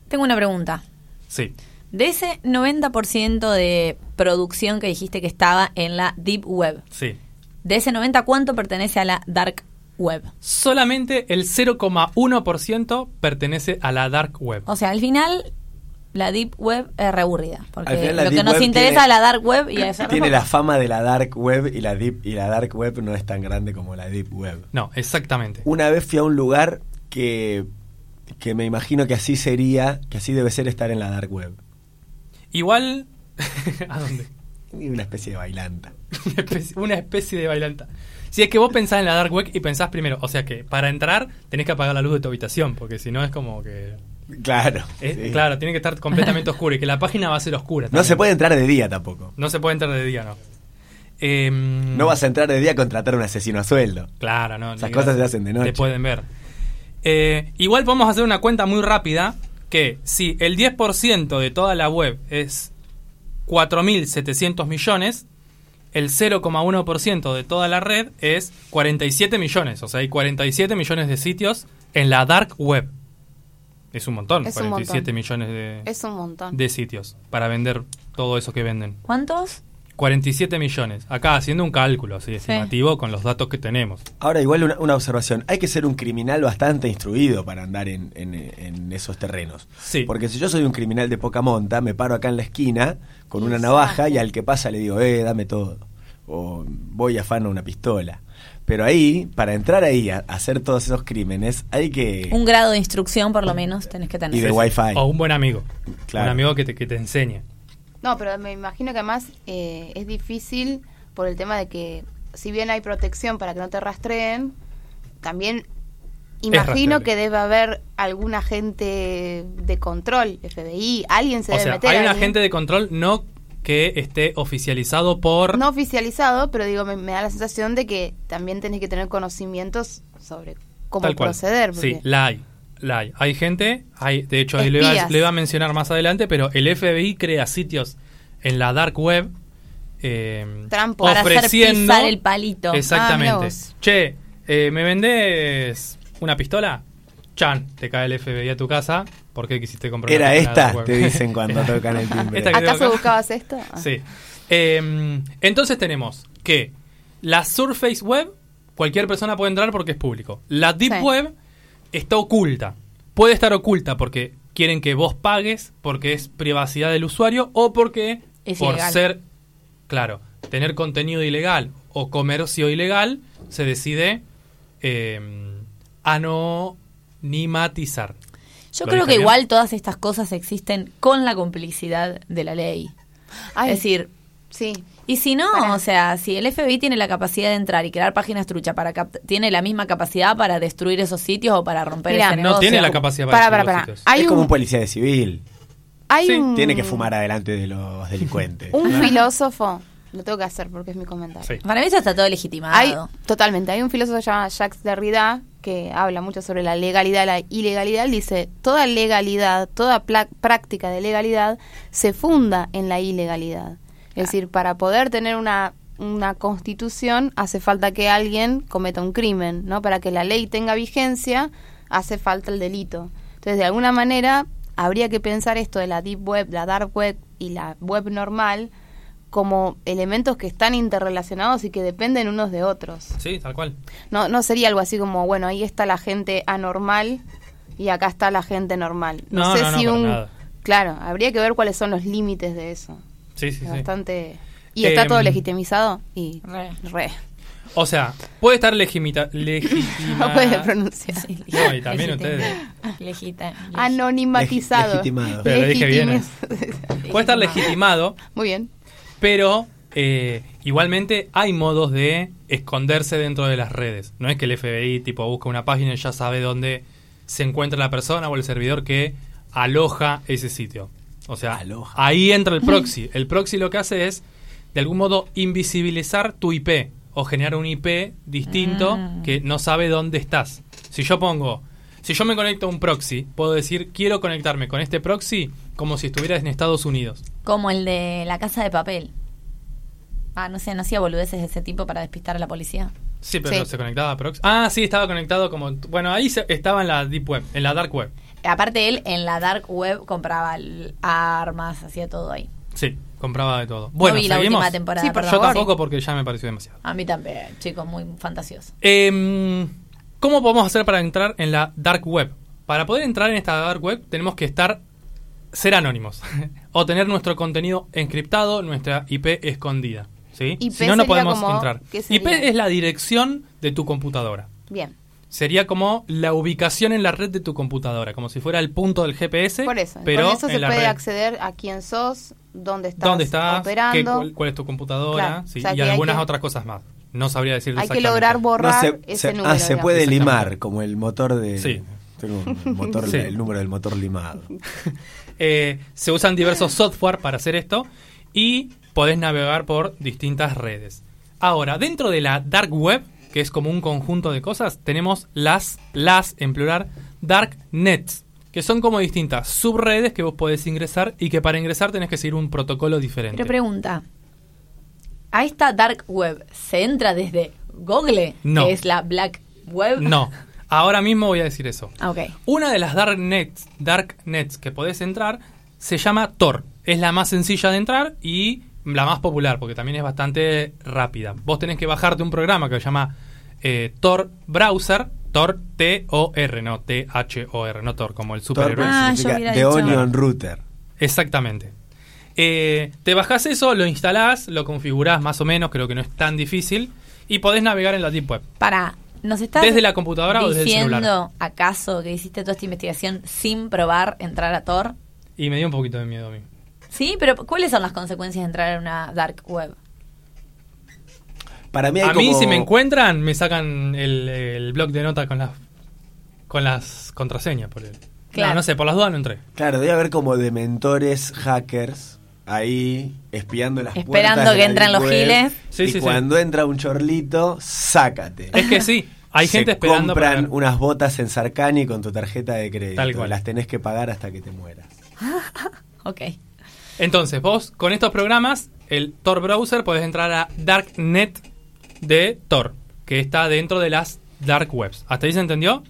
Tengo una pregunta. Sí. De ese 90% de producción que dijiste que estaba en la Deep Web, Sí. de ese 90, ¿cuánto pertenece a la Dark Web? Solamente el 0,1% pertenece a la Dark Web. O sea, al final, la Deep Web es reaburrida. Porque final lo que nos interesa tiene- es la Dark Web y es Tiene la fama de la Dark Web y la Deep y la Dark Web no es tan grande como la Deep Web. No, exactamente. Una vez fui a un lugar que, que me imagino que así sería, que así debe ser estar en la Dark Web. Igual. ¿A dónde? Una especie de bailanta. Una especie, una especie de bailanta. Si es que vos pensás en la Dark Web y pensás primero, o sea que para entrar tenés que apagar la luz de tu habitación, porque si no es como que. Claro. es- sí. Claro, tiene que estar completamente oscuro y que la página va a ser oscura. No se puede entrar de día tampoco. No se puede entrar de día, no. Em, No vas a entrar de día a contratar a un asesino a sueldo. Claro, no. Esas cosas se hacen de noche. Te pueden ver. Eh, igual podemos hacer una cuenta muy rápida que si el 10% de toda la web es 4.700 millones, el 0,1% de toda la red es 47 millones. O sea, hay 47 millones de sitios en la dark web. Es un montón, Es un 47 montón. millones de, Es un montón. de sitios para vender todo eso que venden. ¿Cuántos? 47 millones. Acá haciendo un cálculo así estimativo con los datos que tenemos. Ahora, igual una, una observación. Hay que ser un criminal bastante instruido para andar en, en- en esos terrenos. Sí. Porque si yo soy un criminal de poca monta, me paro acá en la esquina con una navaja y al que pasa le digo, eh, dame todo. O voy a afano una pistola. Pero ahí, para entrar ahí a, hacer todos esos crímenes, hay que... Un grado de instrucción, por lo menos, tenés que tener. Y de wifi. O un buen amigo. Claro. Un amigo que te, que te enseñe. No, pero me imagino que además eh, es difícil por el tema de que si bien hay protección para que no te rastreen, también imagino que debe haber algún agente de control, FBI, alguien se O debe sea, meter. hay un agente de control no que esté oficializado por... No oficializado, pero digo, me, me da la sensación de que también tenés que tener conocimientos sobre cómo Tal cual. proceder. Sí, la hay. La hay. Hay gente, hay, de hecho, ahí le iba, le iba a mencionar más adelante, pero el FBI crea sitios en la dark web eh, Trampo. Para hacer ofreciendo el palito. Ah, Exactamente. che, eh, ¿me vendés una pistola? Chan, te cae el FBI a tu casa. ¿Por qué quisiste comprar Era una esta, te dicen cuando tocan el timbre. ¿Acaso acá. buscabas esto? Ah. Sí. Eh, entonces tenemos que la Surface Web, cualquier persona puede entrar porque es público. La Deep Sí. Web está oculta. Puede estar oculta porque quieren que vos pagues, porque es privacidad del usuario o porque Es por ilegal. ser, claro, tener contenido ilegal o comercio ilegal, se decide eh, anonimatizar. Yo ¿Lo creo que bien? igual todas estas cosas existen con la complicidad de la ley. Ay, es decir, sí. y si no, Para. o sea, si el FBI tiene la capacidad de entrar y crear páginas trucha para tiene la misma capacidad para destruir esos sitios o para romper Mira, ese No negocio. tiene la capacidad para, Para, destruir para, los. Hay es como un- un policía de civil. Hay Sí. un, Tiene que fumar adelante de los delincuentes. Un ¿no? filósofo, lo tengo que hacer porque es mi comentario. Sí. Para mí eso está todo legitimado. Hay, totalmente, hay un filósofo llamado Jacques Derrida que habla mucho sobre la legalidad y la ilegalidad. Él dice, toda legalidad, toda práctica de legalidad se funda en la ilegalidad. Es decir, para poder tener una, una constitución hace falta que alguien cometa un crimen, ¿no? Para que la ley tenga vigencia hace falta el delito. Entonces, de alguna manera, habría que pensar esto de la deep web, la dark web y la web normal como elementos que están interrelacionados y que dependen unos de otros. Sí, tal cual. No, no sería algo así como, bueno, ahí está la gente anormal y acá está la gente normal. No, No, sé no, no, si un... nada. Claro, habría que ver cuáles son los límites de eso. Sí, sí, Es sí. Bastante... Y está Em, todo legitimizado y... Re. Re. O sea, puede estar legimita, No legitimado. puede pronunciar. Sí, No, y también ustedes. Legita- leg- Anonimatizado. Legitimado. Pero lo dije bien, ¿eh? Puede estar legitimado, Muy bien. Pero eh, igualmente hay modos de esconderse dentro de las redes. No es que el FBI tipo busca una página y ya sabe dónde se encuentra la persona o el servidor que aloja ese sitio. O sea, Aloja. ahí entra el proxy. El proxy lo que hace es, de algún modo, invisibilizar tu IP o generar un IP distinto Mm. que no sabe dónde estás. Si yo pongo, si yo me conecto a un proxy, puedo decir, quiero conectarme con este proxy como si estuvieras en Estados Unidos. Como el de la casa de papel. Ah, no sé, no hacía boludeces de ese tipo para despistar a la policía. Sí, pero Sí. se conectaba a proxy. Ah, sí, estaba conectado como... Bueno, ahí se- estaba en la deep web, en la dark web. Aparte él en la dark web compraba armas, hacía todo ahí. Sí, compraba de todo. Bueno, no vi la ¿seguimos? última temporada. Sí, por perdón. Yo favor. tampoco porque ya me pareció demasiado. A mí también, chicos, muy fantasioso. Em, ¿Cómo podemos hacer para entrar en la dark web? Para poder entrar en esta dark web tenemos que estar ser anónimos o tener nuestro contenido encriptado, nuestra IP escondida, ¿sí? IP si no no podemos como- entrar. ¿qué IP es la dirección de tu computadora. Bien. Sería como la ubicación en la red de tu computadora, como si fuera el punto del GPS, Por eso. pero Con eso se puede red. acceder a quién sos, dónde estás, ¿Dónde estás? ¿Qué- operando. cuál, cuál es tu computadora? Claro, sí, o sea y algunas que- otras cosas más. No sabría decir Hay que lograr borrar No, se, ese se- número. ah, se digamos. puede limar, como el motor de... Sí. Tengo un motor, Sí. el número del motor limado. Eh, se usan diversos software para hacer esto y podés navegar por distintas redes. Ahora, dentro de la dark web, que es como un conjunto de cosas, tenemos las, las en plural, dark nets, que son como distintas subredes que vos podés ingresar y que para ingresar tenés que seguir un protocolo diferente. Pero pregunta, ¿a esta dark web se entra desde Google? No. Que es la black web. No, ahora mismo voy a decir eso. Ah, ok. Una de las dark nets, dark nets que podés entrar se llama Tor. Es la más sencilla de entrar y la más popular, porque también es bastante rápida. Vos tenés que bajarte un programa que se llama eh, Tor Browser, Tor T-O-R, no T-H-O-R, no Tor, como el superhéroe. Tor Ah, The Onion Router. Exactamente. Eh, te bajás eso, lo instalás, lo configurás más o menos, creo que no es tan difícil, y podés navegar en la Deep Web. Para, ¿nos estás ¿Desde la computadora o desde el diciendo celular? acaso que hiciste toda esta investigación sin probar entrar a Tor? Y me dio un poquito de miedo a mí. Sí, pero ¿cuáles son las consecuencias de entrar a una dark web? Para mí hay A mí, como- si me encuentran, me sacan el, el blog de nota con las con las contraseñas. Por el... Claro. No, no sé, por las dudas no entré. Claro, debe haber como dementores hackers ahí espiando las Esperando puertas que entren los Sí, giles. y sí, sí. cuando entra un chorlito, sácate. Es que sí, hay Se gente esperando para compran unas botas en Sarcani con tu tarjeta de crédito. Tal cual. Las tenés que pagar hasta que te mueras. Ok. Entonces, vos con estos programas, el Tor Browser, podés entrar a Darknet de Tor, que está dentro de las Dark Webs. ¿Hasta ahí se entendió?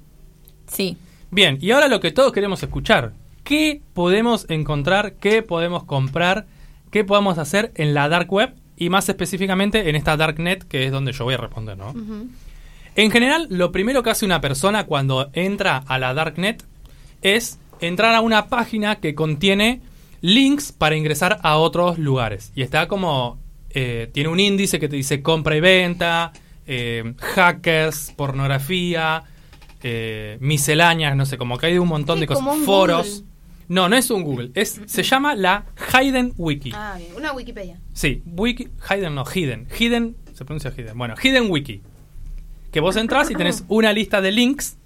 Sí. Bien, y ahora lo que todos queremos escuchar. ¿Qué podemos encontrar? ¿Qué podemos comprar? ¿Qué podemos hacer en la Dark Web? Y más específicamente en esta Darknet, que es donde yo voy a responder, ¿no? En general, lo primero que hace una persona cuando entra a la Darknet es entrar a una página que contiene links para ingresar a otros lugares. Y está como... eh, tiene un índice que te dice compra y venta, eh, hackers, pornografía, eh, misceláneas, no sé, como que hay un montón Sí, de cosas. Foros. Google. No, no es un Google. Es, se llama la Hidden Wiki. Ah, bien. Una Wikipedia. Sí, wiki, hidden no, hidden. Hidden, se pronuncia hidden. Bueno, hidden wiki. Que vos entras y tenés una lista de links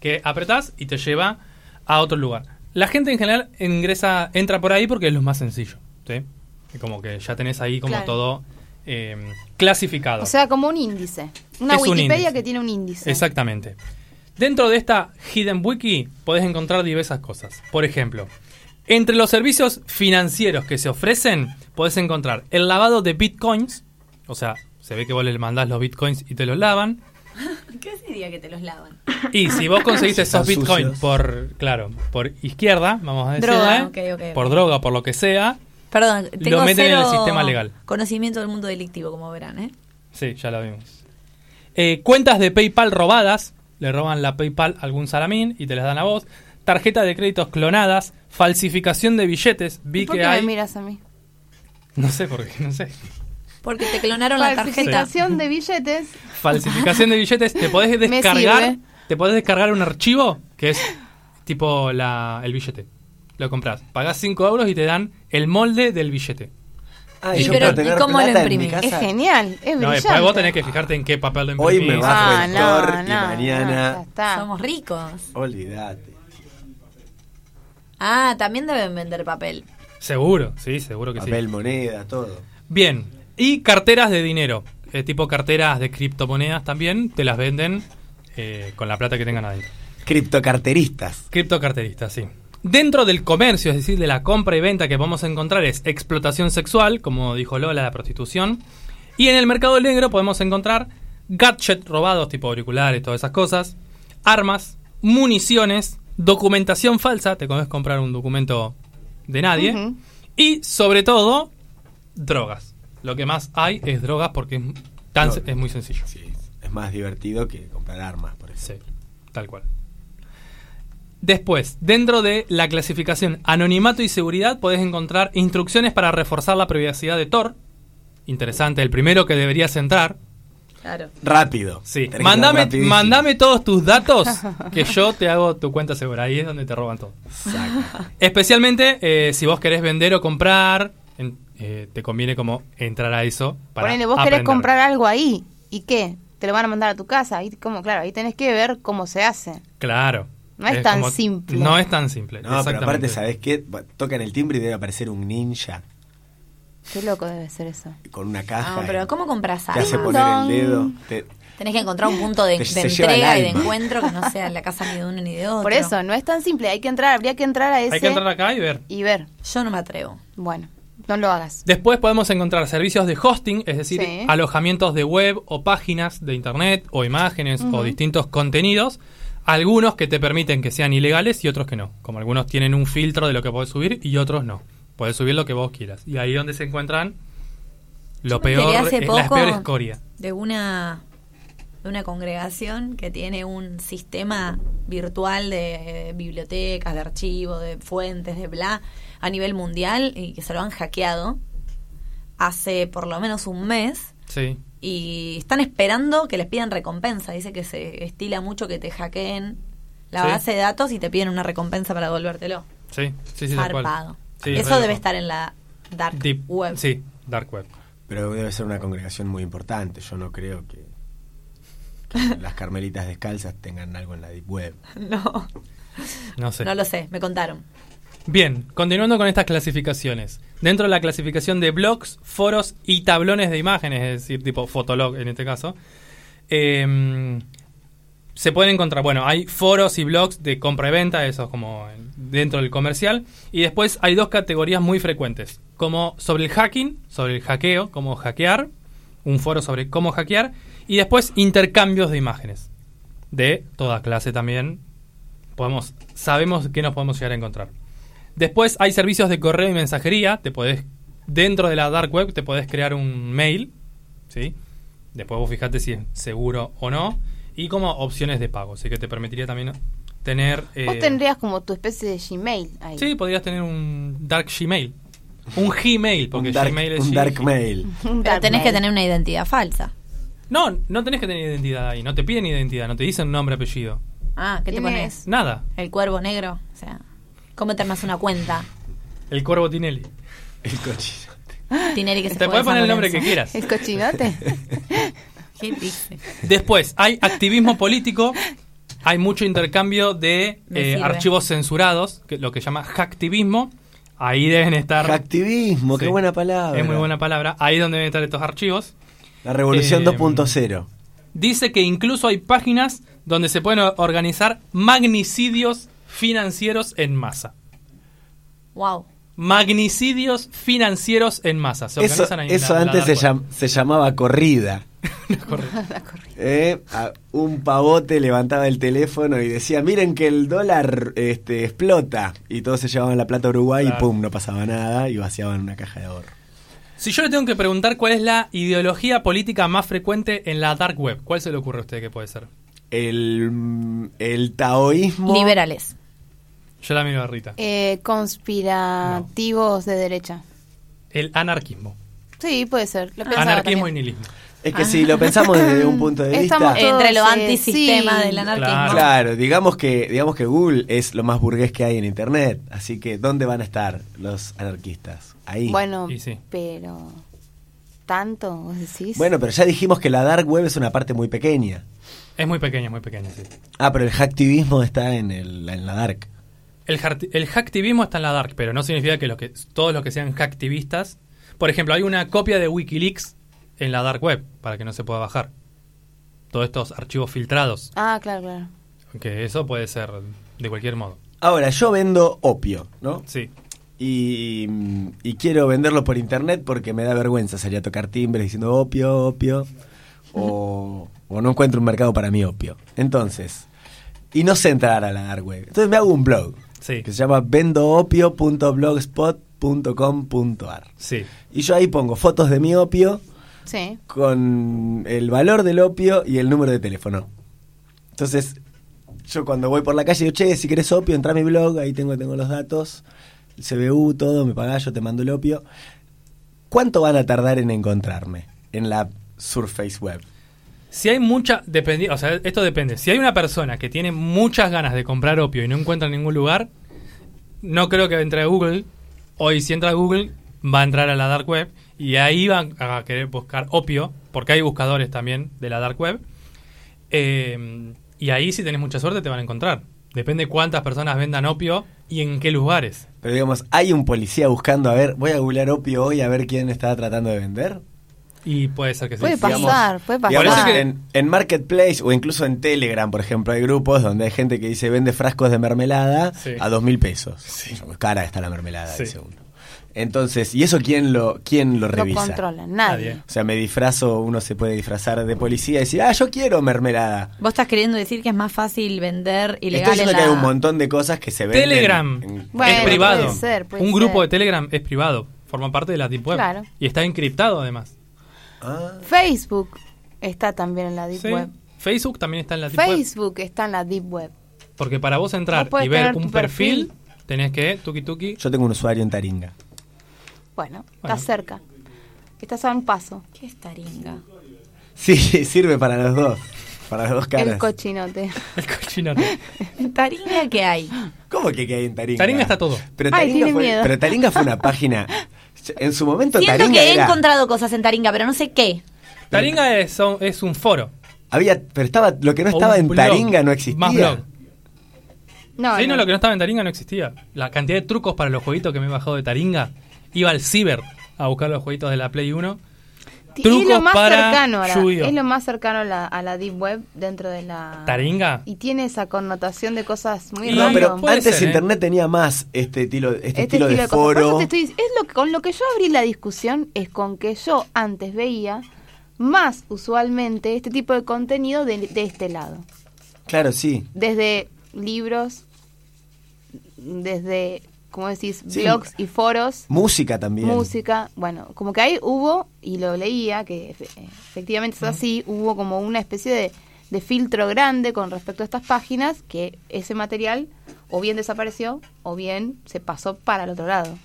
que apretás y te lleva a otro lugar. La gente en general ingresa, entra por ahí porque es lo más sencillo. ¿sí? Y como que ya tenés ahí como Claro. todo eh, clasificado. O sea, como un índice. Una Es un Wikipedia índice. que tiene un índice. Exactamente. Dentro de esta Hidden Wiki podés encontrar diversas cosas. Por ejemplo, entre los servicios financieros que se ofrecen, podés encontrar el lavado de bitcoins. O sea, se ve que vos le mandás los bitcoins y te los lavan. ¿Qué sería que te los lavan? Y si vos conseguiste esos bitcoins por, claro, por izquierda, vamos a decir, Droga, ok. por droga, por lo que sea, Perdón, tengo meten en el sistema legal. conocimiento del mundo delictivo, como verán, ¿eh? Sí, ya la vimos. Eh, cuentas de PayPal robadas. Le roban la PayPal a algún salamín y te las dan a vos. Tarjeta de créditos clonadas. Falsificación de billetes. Vi ¿Por que qué me hay. miras a mí? No sé por qué, no sé. Porque te clonaron la tarjeta. Falsificación de billetes. Falsificación de billetes. Te podés Me descargar. Te podés descargar un archivo que es tipo la, el billete. Lo compras. Pagás 5 euros y te dan el molde del billete. Ah, Y yo pero, puedo tener ¿y cómo lo imprimís? Es genial, es No, brillante. después vos tenés que fijarte en qué papel lo Hoy imprimís. me bajo Ah, el no, Tor no, y no, mañana. ya está. Somos ricos. Olvídate. Ah, también deben vender papel. Seguro, sí, seguro que sí. Papel, moneda, todo. Bien, y carteras de dinero, eh, tipo carteras de criptomonedas también, te las venden eh, con la plata que tengan adentro. Criptocarteristas. Criptocarteristas, sí. Dentro del comercio, es decir, de la compra y venta que vamos a encontrar es explotación sexual, como dijo Lola, la prostitución. Y en el mercado negro podemos encontrar gadgets robados, tipo auriculares, todas esas cosas, armas, municiones, documentación falsa, te podés comprar un documento de nadie, y sobre todo, drogas. Lo que más hay es drogas porque es, tan- Drogas. es muy sencillo. Sí, es más divertido que comprar armas, por eso. Sí, tal cual. Después, dentro de la clasificación anonimato y seguridad, podés encontrar instrucciones para reforzar la privacidad de Tor. Interesante, el primero que deberías entrar. Claro. Rápido. Sí, mandame, mandame todos tus datos que yo te hago tu cuenta segura. Ahí es donde te roban todo. Saca. Especialmente eh, si vos querés vender o comprar, en- eh, te conviene como entrar a eso. Para Ponele, vos querés comprar algo ahí. ¿Y qué? Te lo van a mandar a tu casa. Ahí, como, claro, ahí tenés que ver cómo se hace. Claro. No es tan simple. No es tan simple. No, pero exactamente. aparte, ¿sabés qué? Tocan el timbre y debe aparecer un ninja Qué loco debe ser eso. con una caja. Ah, pero ¿cómo compras Te hace algo? poner el dedo. te- Tenés que encontrar un punto de, Te- entrega y de encuentro que no sea en la casa ni de uno ni de otro. Por eso, no es tan simple. Hay que entrar, habría que entrar a ese Hay que entrar acá y ver. y ver. Yo no me atrevo. Bueno, no lo hagas. Después podemos encontrar servicios de hosting, es decir, Sí. alojamientos de web o páginas de internet o imágenes o distintos contenidos. Algunos que te permiten que sean ilegales y otros que no. Como algunos tienen un filtro de lo que podés subir y otros no. Podés subir lo que vos quieras. Y ahí donde se encuentran lo peor, hace es la poco peor escoria. de una de una congregación que tiene un sistema virtual de bibliotecas, de archivos, de fuentes, de bla, a nivel mundial y que se lo han hackeado hace por lo menos un mes Sí. y están esperando que les pidan recompensa. Dice que se estila mucho que te hackeen la Sí. base de datos y te piden una recompensa para devolvértelo. Sí, sí, sí. Zarpado. Sí, Eso debe estar en la dark Deep web. Sí, Dark Web. Pero debe ser una congregación muy importante. Yo no creo que, que las carmelitas descalzas tengan algo en la Deep Web. No, No sé. no lo sé, me contaron. Bien, continuando con estas clasificaciones. Dentro de la clasificación de blogs, foros y tablones de imágenes, es decir, tipo Fotolog en este caso, eh, se pueden encontrar, bueno, hay foros y blogs de compra y venta, eso es como dentro del comercial, y después hay dos categorías muy frecuentes, como sobre el hacking, sobre el hackeo, como hackear, un foro sobre cómo hackear, y después intercambios de imágenes, de toda clase también, podemos, sabemos que nos podemos llegar a encontrar. Después hay servicios de correo y mensajería. Te podés, dentro de la dark web, te podés crear un mail. ¿sí? Después vos fijate si es seguro o no. Y como opciones de pago. Así que te permitiría también tener. eh, Vos tendrías como tu especie de Gmail ahí. Sí, podrías tener un dark Gmail. Un Gmail, porque un dark, Gmail es un G- dark mail. Un Pero dark tenés que tener una identidad falsa. No, no tenés que tener identidad ahí. No te piden identidad. No te dicen nombre, apellido. Ah, ¿qué te pones? Nada. El cuervo negro. O sea, ¿cómo te armas una cuenta? El cuervo Tinelli. El cochino. Tineri que se Te puedes poner el nombre que quieras. ¿El cochinote? ¿Qué dice? Después, hay activismo político. Hay mucho intercambio de eh, archivos censurados, que lo que llama hacktivismo. Ahí deben estar. Activismo, qué buena palabra. Es muy buena palabra. Ahí es donde deben estar estos archivos. La revolución Eh, 2.0. Dice que incluso hay páginas donde se pueden organizar magnicidios financieros en masa. Wow. Magnicidios financieros en masa. Se Eso, organizan ahí en eso la- la antes se, llam- llamaba corrida. Eh, a- un pavote levantaba el teléfono y decía, miren que el dólar este, explota. Y todos se llevaban la plata a Uruguay Claro. y pum, no pasaba nada y vaciaban una caja de ahorro. Si yo le tengo que preguntar cuál es la ideología política más frecuente en la dark web, ¿cuál se le ocurre a usted que puede ser? El, el taoísmo... Liberales. Yo la miro a Rita. Eh, conspirativos de derecha. El anarquismo. Sí, puede ser. Lo pensaba Anarquismo y nihilismo. Es que si lo pensamos desde un punto de Estamos vista... todos, Entre lo eh, antisistema sí. del anarquismo. Claro. Claro, digamos que, digamos que Google es lo más burgués que hay en Internet. Así que, ¿dónde van a estar los anarquistas? Ahí. Bueno, sí. pero... ¿Tanto? ¿Vos decís? Bueno, pero ya dijimos que la dark web es una parte muy pequeña. Es muy pequeño, muy pequeño, sí. Ah, pero el hacktivismo está en, el, en la dark. El, el hacktivismo está en la dark, pero no significa que, los que todos los que sean hacktivistas... Por ejemplo, hay una copia de Wikileaks en la dark web, para que no se pueda bajar. Todos estos archivos filtrados, Ah, claro, claro. que eso puede ser de cualquier modo. Ahora, yo vendo opio, ¿no? Sí. Y, y quiero venderlo por internet porque me da vergüenza salir a tocar timbres diciendo opio, opio. O, o no encuentro un mercado para mi opio. Entonces, y no sé entrar a la dark web. Entonces me hago un blog Sí. que se llama vendoopio.blogspot.com.ar. Sí. Y yo ahí pongo fotos de mi opio Sí. con el valor del opio y el número de teléfono. Entonces, yo cuando voy por la calle digo, che, si querés opio, entra a mi blog, ahí tengo, tengo los datos, el CBU, todo, me pagás, yo te mando el opio. ¿Cuánto van a tardar en encontrarme en la Surface Web? Si hay mucha, dependi- o sea, esto depende. Si hay una persona que tiene muchas ganas de comprar opio y no encuentra en ningún lugar, no creo que entre a Google. Hoy si entra a Google va a entrar a la dark web y ahí van a querer buscar opio, porque hay buscadores también de la dark web. Eh, y ahí si tenés mucha suerte te van a encontrar. Depende cuántas personas vendan opio y en qué lugares. Pero digamos, hay un policía buscando, a ver, voy a googlear opio hoy a ver quién está tratando de vender. Y puede ser que sí. Puede digamos, pasar, puede Digamos, pasar. que- en, en Marketplace o incluso en Telegram, por ejemplo, hay grupos donde hay gente que dice vende frascos de mermelada Sí. a dos mil pesos. Sí. Cara está la mermelada, Sí. dice uno. Entonces, ¿y eso quién lo, quién lo Lo revisa? controla, nadie. O sea, me disfrazo, uno se puede disfrazar de policía y decir, ah, yo quiero mermelada. ¿Vos estás queriendo decir que es más fácil vender Estoy ilegal en diciendo la... que hay un montón de cosas que se venden. Telegram en- Bueno, es privado. puede ser, puede un grupo de Telegram es privado. Forma parte de la Deep Web. Claro. Y está encriptado además. Ah, Facebook está también en la Deep Sí. Web. Facebook también está en la Deep Web. Facebook está en la Deep Web. Porque para vos entrar podés y ver un perfil, perfil. tenés que tuki tuki. yo tengo un usuario en Taringa. Bueno, Bueno. está cerca. Estás a un paso. ¿Qué es taringa? Sí, sirve para los dos. Para las dos caras. El cochinote. El cochinote. ¿Taringa qué hay? ¿Cómo que, que hay en Taringa? Taringa está todo. Pero Ay, Taringa, tiene fue, miedo. pero Taringa fue una página. En su momento Siento Taringa que he era- encontrado cosas en Taringa, pero no sé qué. Taringa es, es un foro. Había, pero estaba, lo que no estaba en blog. Taringa no existía. Más blog. No, sí, no, no. lo que no estaba en Taringa no existía. La cantidad de trucos para los jueguitos que me he bajado de Taringa. Iba al ciber a buscar los jueguitos de la Play 1. Trucos es lo más para cercano a la, Yu-Gi-Oh. es lo más cercano a la, a la Deep Web dentro de la ¿Taringa? y tiene esa connotación de cosas muy Y- No, pero antes ser, ¿eh? internet tenía más este estilo, este este estilo, de, cosas. Por eso foro. te estoy es lo que- con lo que yo abrí la discusión es con que yo antes veía más usualmente este tipo de contenido de, de este lado. Claro, sí. Desde libros, desde, ¿cómo decís? Sí. Blogs y foros. Música también. música, bueno, como que ahí hubo, y lo leía, que efe- efectivamente es así, hubo como una especie de, de filtro grande con respecto a estas páginas, que ese material o bien desapareció o bien se pasó para el otro lado.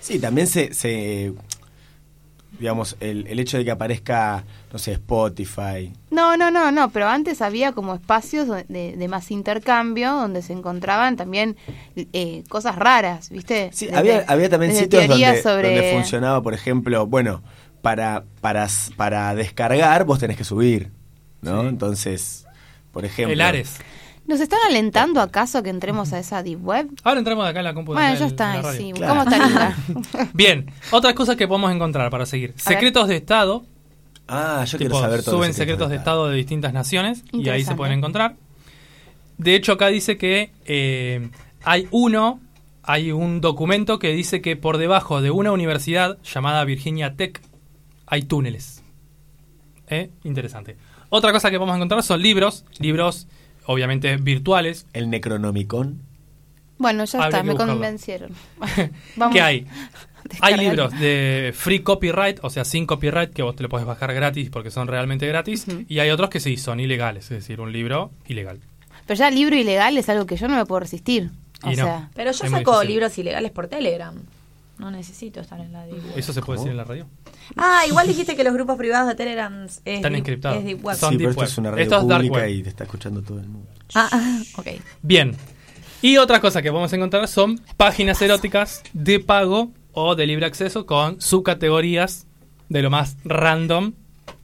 Sí, también se, se digamos, el, el hecho de que aparezca, no sé, Spotify. No, no, no, no, pero antes había como espacios de, de más intercambio donde se encontraban también eh, cosas raras, ¿viste? Sí, Desde- había, había también sitios donde, donde funcionaba, por ejemplo, bueno, para, para, para descargar vos tenés que subir, ¿no? Sí. Entonces, por ejemplo... El Ares. ¿Nos están alentando acaso que entremos a esa deep web? Ahora entramos acá en la computadora. Bueno, ya está, sí, Claro. Taringa. Bien, otras cosas que podemos encontrar para seguir. Secretos de Estado. Ah, yo quiero tipo, saber todo suben secretos de Estado de distintas naciones y ahí se pueden encontrar. De hecho, acá dice que eh, hay uno, hay un documento que dice que por debajo de una universidad llamada Virginia Tech hay túneles. ¿Eh? Interesante. Otra cosa que podemos encontrar son libros, libros obviamente virtuales. El Necronomicon. Bueno, ya Habría está, me buscarlo. convencieron. Vamos ¿Qué hay? Hay libros de free copyright, o sea, sin copyright, que vos te lo podés bajar gratis porque son realmente gratis. Y hay otros que sí, son ilegales, es decir, un libro ilegal. Pero ya libro ilegal es algo que yo no me puedo resistir. O no. sea, Pero yo saco libros ilegales por Telegram. No necesito estar en la Deep Web. ¿Eso se puede ¿Cómo? decir en la radio? Ah, igual dijiste que los grupos privados de Telegram es Están deep- encriptados. es deep web. Son sí, deep pero esto es una radio Esto es dark pública web. y te está escuchando todo el mundo. Ah, ah, ok. Bien. Y otra cosa que podemos encontrar son páginas eróticas de pago o de libre acceso con subcategorías de lo más random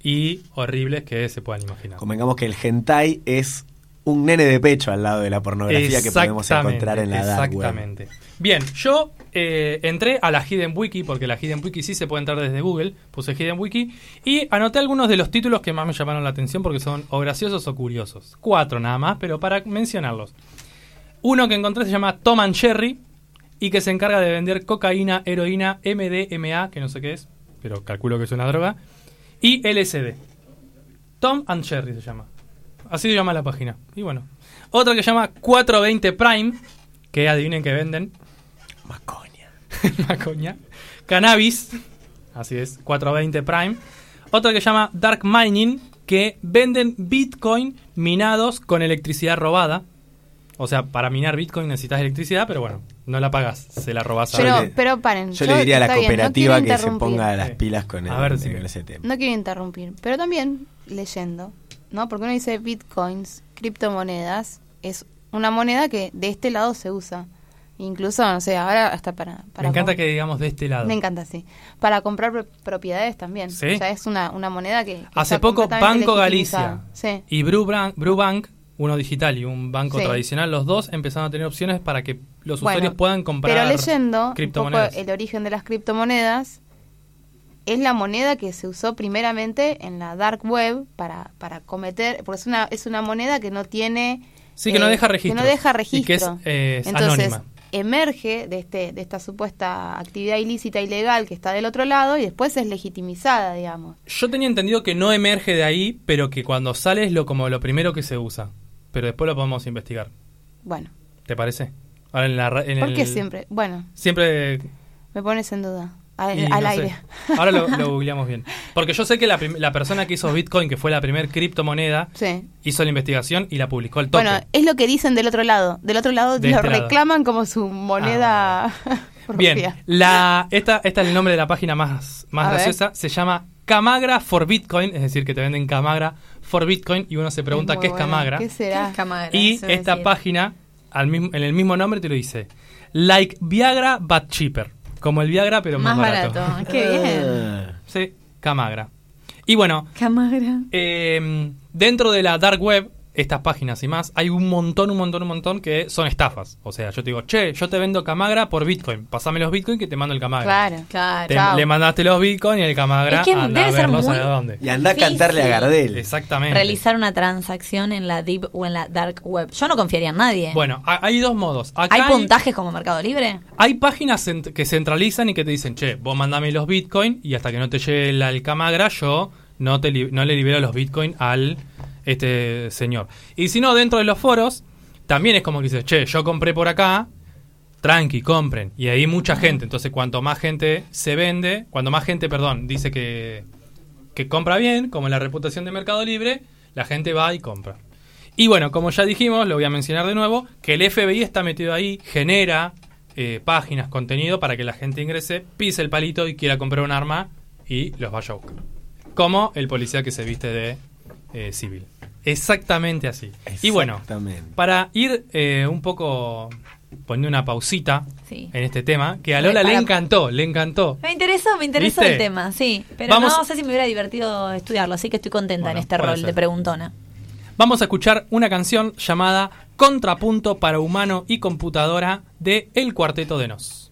y horribles que se puedan imaginar. Convengamos que el hentai es un nene de pecho al lado de la pornografía que podemos encontrar en la web. Exactamente. Bien, yo eh, entré a la Hidden Wiki, porque la Hidden Wiki sí se puede entrar desde Google, puse Hidden Wiki, y anoté algunos de los títulos que más me llamaron la atención porque son o graciosos o curiosos. Cuatro nada más, pero para mencionarlos. Uno que encontré se llama Tom and Jerry, y que se encarga de vender cocaína, heroína, MDMA, que no sé qué es, pero calculo que es una droga, y LSD. Tom and Jerry se llama. Así se llama la página. Y bueno. Otra que se llama 420 Prime, que adivinen que venden. Macoña. Macoña. Cannabis. Así es, 420 Prime. Otra que se llama Dark Mining, que venden Bitcoin minados con electricidad robada. O sea, para minar Bitcoin necesitas electricidad, pero bueno, no la pagas, se la robas a Pero, alguien. pero paren. Yo, le diría a la está bien, no cooperativa quiero que se interrumpir. ponga las pilas con, el, A ver si- con ese tema. No quiero interrumpir, pero también leyendo, ¿no? Porque uno dice bitcoins, criptomonedas, es una moneda que de este lado se usa. Incluso, no sé, ahora hasta para... para Me encanta que digamos de este lado. Me encanta, sí. Para comprar pro- propiedades también. Sí. O sea, es una, una moneda que... que Hace poco Banco. Galicia Sí. y Brubank, Brubank, uno digital y un banco Sí. tradicional, los dos empezaron a tener opciones para que los Bueno, usuarios puedan comprar Pero leyendo un poco criptomonedas. el origen de las criptomonedas, es la moneda que se usó primeramente en la dark web para, para cometer, porque es una, es una moneda que no tiene... Sí, que no deja Que registros. no deja Y registro. que es, eh, es Entonces, anónima. emerge de, este, de esta supuesta actividad ilícita ilegal que está del otro lado y después es legitimizada, digamos. Yo tenía entendido que no emerge de ahí, pero que cuando sale es lo, como lo primero que se usa. Pero después lo podemos investigar. Bueno, ¿Te parece? Ahora en la en ¿por el- qué siempre? Bueno, Siempre me pones en duda. Al, Y al no sé. aire. Ahora lo, lo googleamos bien. Porque yo sé que la, la persona que hizo Bitcoin, que fue la primer criptomoneda, Sí. hizo la investigación y la publicó al toque. Bueno, es lo que dicen del otro lado. Del otro lado De lo este lado. reclaman como su moneda Bien, propia. la, esta, esta es el nombre de la página más, más A ver. graciosa. Se llama Camagra for Bitcoin, es decir, que te venden Camagra for Bitcoin y uno se pregunta Es qué es. Camagra. ¿Qué será? ¿Qué es Camagra? Y esta página, al mismo, en el mismo nombre, te lo dice. Like Viagra, but cheaper. Como el Viagra, pero más, Más barato. barato. Qué bien. Ah, Sí, Camagra. Y bueno, Camagra. eh, dentro de la dark web, estas páginas y más, hay un montón, un montón, un montón que son estafas. O sea, yo te digo, che, yo te vendo Camagra por Bitcoin. Pasame los Bitcoin que te mando el Camagra. Claro. Claro. Te- le mandaste los Bitcoin y el Camagra Es que anda debe a ser verlos muy- a dónde. Y anda a cantarle a Gardel. Exactamente. Realizar una transacción en la deep o en la dark web. Yo no confiaría en nadie. Bueno, ha- hay dos modos. Acá ¿Hay puntajes como Mercado Libre? Hay páginas cent- que centralizan y que te dicen, che, vos mandame los bitcoin y hasta que no te llegue el, el Camagra, yo no, te li- no le libero los bitcoin al este señor. Y si no, dentro de los foros, también es como que dices, che, yo compré por acá, tranqui, compren. Y ahí mucha gente. Entonces, cuanto más gente se vende, cuando más gente, perdón, dice que, que compra bien, como en la reputación de Mercado Libre, la gente va y compra. Y bueno, como ya dijimos, lo voy a mencionar de nuevo, que el FBI está metido ahí, genera eh, páginas, contenido para que la gente ingrese, pise el palito y quiera comprar un arma y los vaya a buscar. Como el policía que se viste de eh, civil. Exactamente así. Y bueno, para ir eh, un poco poniendo una pausita Sí. en este tema, que a Lola le encantó, le encantó. Me interesó, me interesó ¿Viste? el tema, sí. Pero Vamos- no sé si me hubiera divertido estudiarlo, así que estoy contenta Bueno, en este rol ser. de preguntona. Vamos a escuchar una canción llamada Contrapunto para humano y computadora de El Cuarteto de Nos.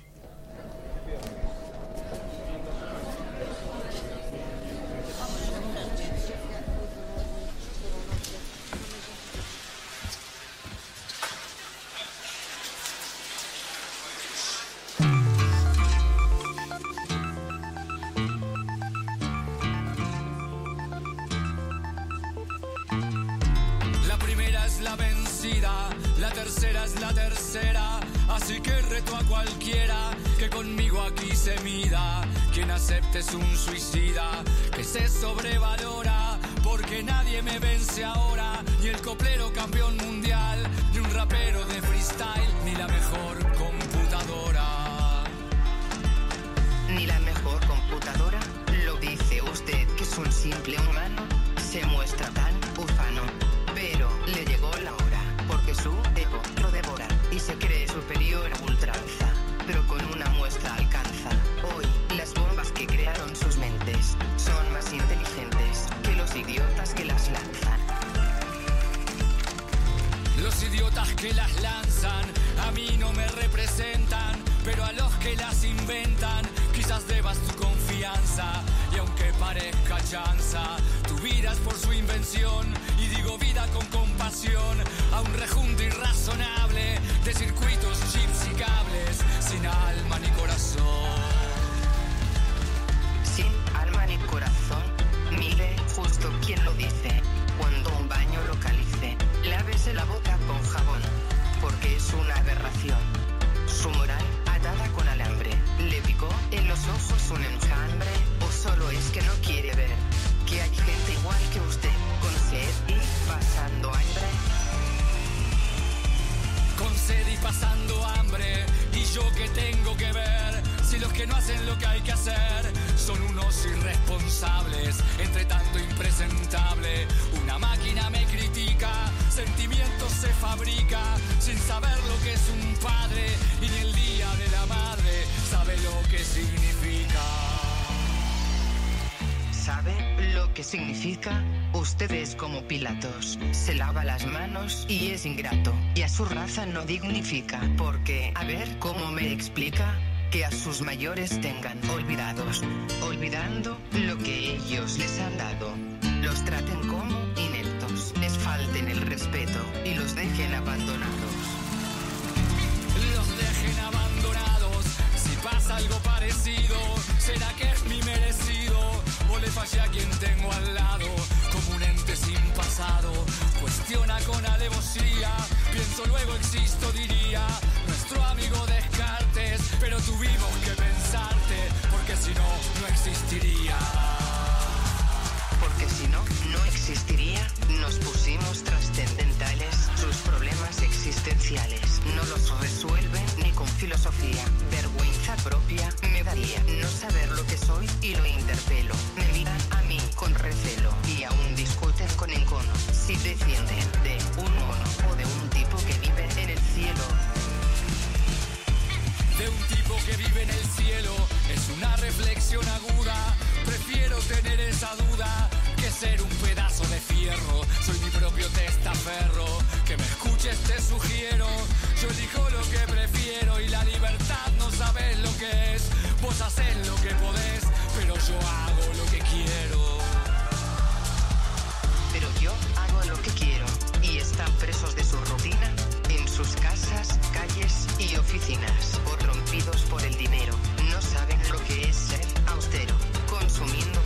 Mida. Quien acepte es un suicida que se sobrevalora. Porque nadie me vence ahora, ni el coplero campeón mundial, ni un rapero de freestyle, ni la mejor computadora. Ni la mejor computadora lo dice usted que es un simple humano. Y aunque parezca chanza, tu vida es por su invención. Y digo vida con compasión a un rejunte irrazonable de circuitos, chips y cables sin alma ni corazón. Sin alma ni corazón, mire justo quien lo dice. Cuando un baño que no hacen lo que hay que hacer son unos irresponsables, entre tanto impresentable. Una máquina me critica, sentimientos se fabrica sin saber lo que es un padre y ni el día de la madre sabe lo que significa. ¿Sabe lo que significa? Usted es como Pilatos. Se lava las manos y es ingrato. Y a su raza no dignifica. Porque, a ver cómo me explica que a sus mayores tengan olvidados. Olvidando lo que ellos les han dado. Los traten como ineptos. Les falten el respeto y los dejen abandonados. los dejen abandonados. Si pasa algo parecido, será que es mi merecido. O le fallé a quien tengo al lado, como un ente sin pasado. Cuestiona con alevosía, pienso luego existo, diría. Nuestro amigo Descartes, pero tuvimos que pensarte, porque existiría. Porque si no, no existiría. Nos pusimos trascendentales. Sus problemas existenciales no los resuelven ni con filosofía. Vergüenza propia me daría no saber lo que soy y lo interpelo. Me miran a mí con recelo y aún discuten con encono. Si descienden Tipo que vive en el cielo es una reflexión aguda. Prefiero tener esa duda que ser un pedazo de fierro. Soy mi propio testaferro. Que me escuches, te sugiero. Yo elijo lo que prefiero y la libertad no sabes lo que es. Vos haces lo que podés, pero yo hago lo que quiero. Pero yo hago lo que quiero y están presos de su en sus casas, calles y oficinas, corrompidos por el dinero. No saben lo que es ser austero, consumiendo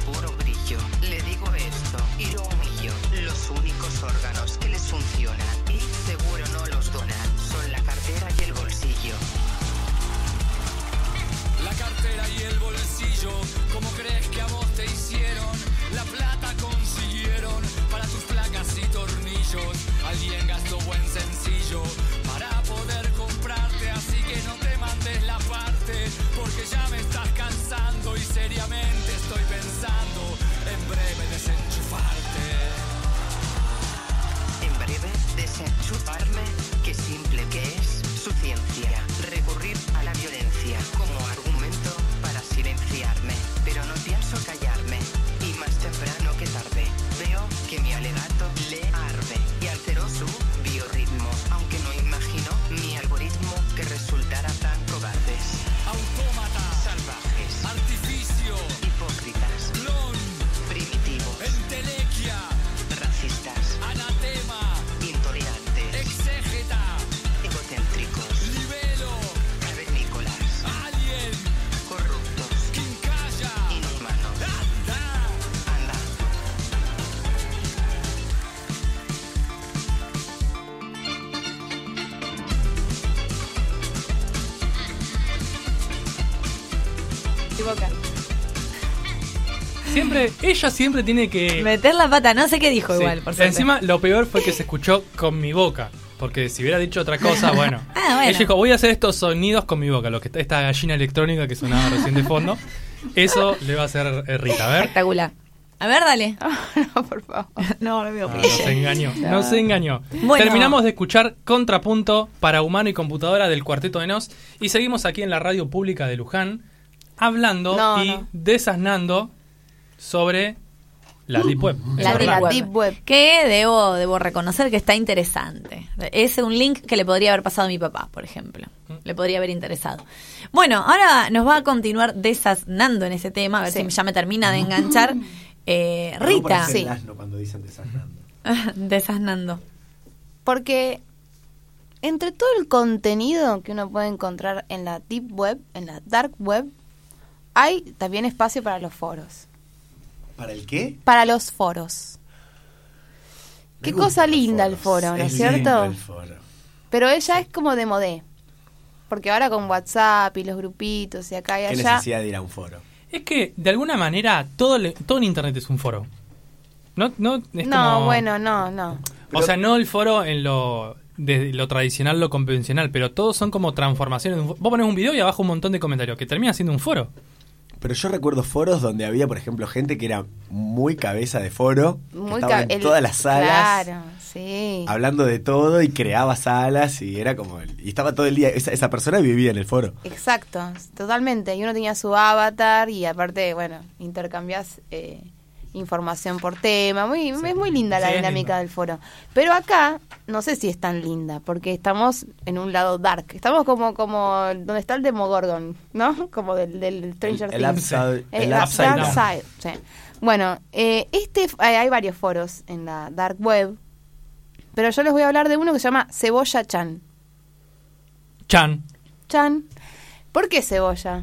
Siempre, ella siempre tiene que. Meter la pata, no sé qué dijo Sí. igual, por suerte. Encima, lo peor fue que se escuchó con mi boca. Porque si hubiera dicho otra cosa, bueno. Ah, bueno. Ella dijo, voy a hacer estos sonidos con mi boca, lo que está, esta gallina electrónica que sonaba recién de fondo. Eso le va a hacer eh, Rita. A ver. Espectacular. A ver, dale. no, por favor. No, no veo No, nos engañó, nos engañó. Bueno. Terminamos de escuchar Contrapunto para Humano y Computadora del Cuarteto de Nos y seguimos aquí en la radio pública de Luján hablando No, y no. desasnando sobre la Deep Web. La Deep. Web. Deep Web. Que debo, debo reconocer que está interesante. Es un link que le podría haber pasado a mi papá, por ejemplo. Le podría haber interesado. Bueno, ahora nos va a continuar desasnando en ese tema, a ver Sí. si ya me termina de enganchar. Eh, Rita, Sí. el asno cuando dicen desasnando. desasnando. Porque entre todo el contenido que uno puede encontrar en la Deep Web, en la Dark Web, hay también espacio para los foros. ¿Para el qué? Para los foros. Me Qué cosa linda el foro, ¿no es lindo cierto? el foro. Pero ella es como de modé. Porque ahora con WhatsApp y los grupitos y acá y ¿Qué allá. necesidad de ir a un foro? Es que, de alguna manera, todo, le- todo en Internet es un foro. No, no, es No, como- bueno, no, no. O sea, no el foro en lo, de lo tradicional, lo convencional, pero todos son como transformaciones. de un Vos pones un video y abajo un montón de comentarios, que termina siendo un foro. Pero yo recuerdo foros donde había, por ejemplo, gente que era muy cabeza de foro, que Muy estaba ca- en todas las salas, Claro, sí. hablando de todo y creaba salas y era como... y estaba todo el día, esa, esa persona vivía en el foro. Exacto, totalmente. Y uno tenía su avatar y aparte, bueno, intercambias eh, información por tema. Muy, Es muy linda la Sí, dinámica linda. del foro. Pero acá no sé si es tan linda, porque estamos en un lado dark. Estamos como como donde está el Demogorgon, ¿no? Como del, del Stranger El Things. upside, Eh, el upside Dark down. Side, sí. Bueno, eh, este hay, hay varios foros en la dark web, pero yo les voy a hablar de uno que se llama Cebolla Chan. Chan. Chan. ¿Por qué cebolla?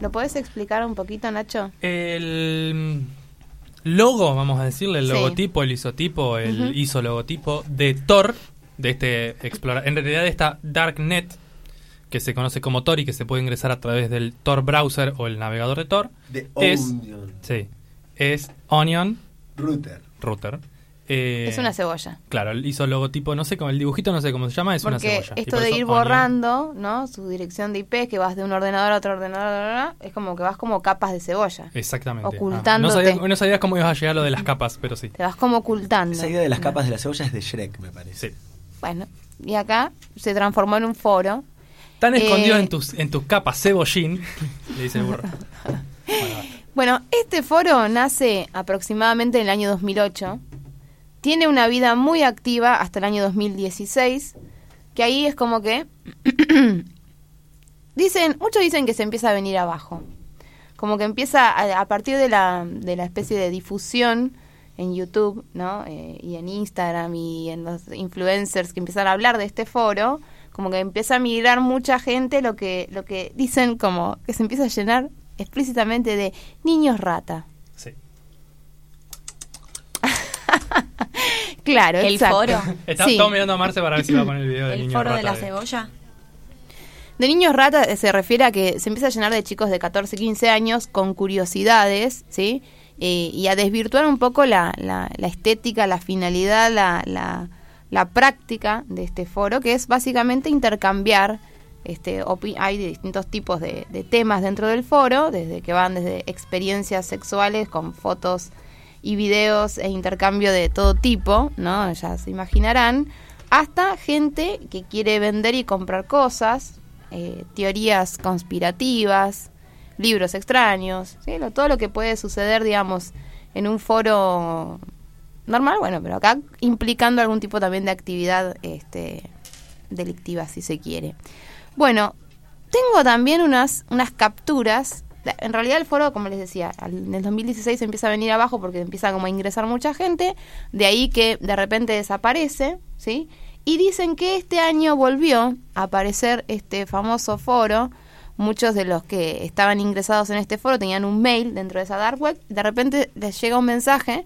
¿Lo podés explicar un poquito, Nacho? El logo, vamos a decirle, el Sí. logotipo, el isotipo, el isologotipo de Tor, de este explorador, en realidad de esta Darknet, que se conoce como Tor y que se puede ingresar a través del Tor browser o el navegador de Tor, De es, Onion. sí, es Onion Router. Router. Eh, Es una cebolla. Claro, hizo el logotipo, no sé cómo, el dibujito no sé cómo se llama, es una cebolla. Esto de ir Onion. borrando, ¿no? Su dirección de IP, que vas de un ordenador a otro ordenador, es como que vas como capas de cebolla. Exactamente. Ah, Ocultándote. no, sabía, no sabías cómo ibas a llegar a lo de las capas, pero sí. Te vas como ocultando. Esa idea de las capas de la cebolla es de Shrek, me parece. Sí. Bueno, y acá se transformó en un foro. Tan Eh, escondido en tus, en tus capas cebollín, le dice el burro. Bueno, este foro nace aproximadamente en el año 2008. Tiene una vida muy activa hasta el año 2016, que ahí es como que dicen, muchos dicen que se empieza a venir abajo. Como que empieza a, a partir de la, de la especie de difusión en YouTube, ¿no? Eh, y en Instagram y en los influencers que empiezan a hablar de este foro, como que empieza a migrar mucha gente lo que lo que dicen como que se empieza a llenar explícitamente de niños rata. Sí. Claro, El exacto. foro. Está Sí. todo mirando a Marce para ver si va a poner el video del El niño foro de la cebolla. De niños rata eh, se refiere a que se empieza a llenar de chicos de 14, 15 años con curiosidades, ¿sí? Eh, y a desvirtuar un poco la, la, la estética, la finalidad, la, la, la práctica de este foro, que es básicamente intercambiar. Este, hay distintos tipos de, de temas dentro del foro, desde que van desde experiencias sexuales con fotos y videos e intercambio de todo tipo, ¿no? Ya se imaginarán, hasta gente que quiere vender y comprar cosas, eh, teorías conspirativas, libros extraños, ¿sí? Todo lo que puede suceder, digamos, en un foro normal, bueno, pero acá implicando algún tipo también de actividad este, delictiva, si se quiere. Bueno, tengo también unas, unas capturas. En realidad el foro, como les decía, en el 2016 empieza a venir abajo porque empieza como a ingresar mucha gente, de ahí que de repente desaparece, ¿sí? Y dicen que este año volvió a aparecer este famoso foro. Muchos de los que estaban ingresados en este foro tenían un mail dentro de esa dark web. De repente les llega un mensaje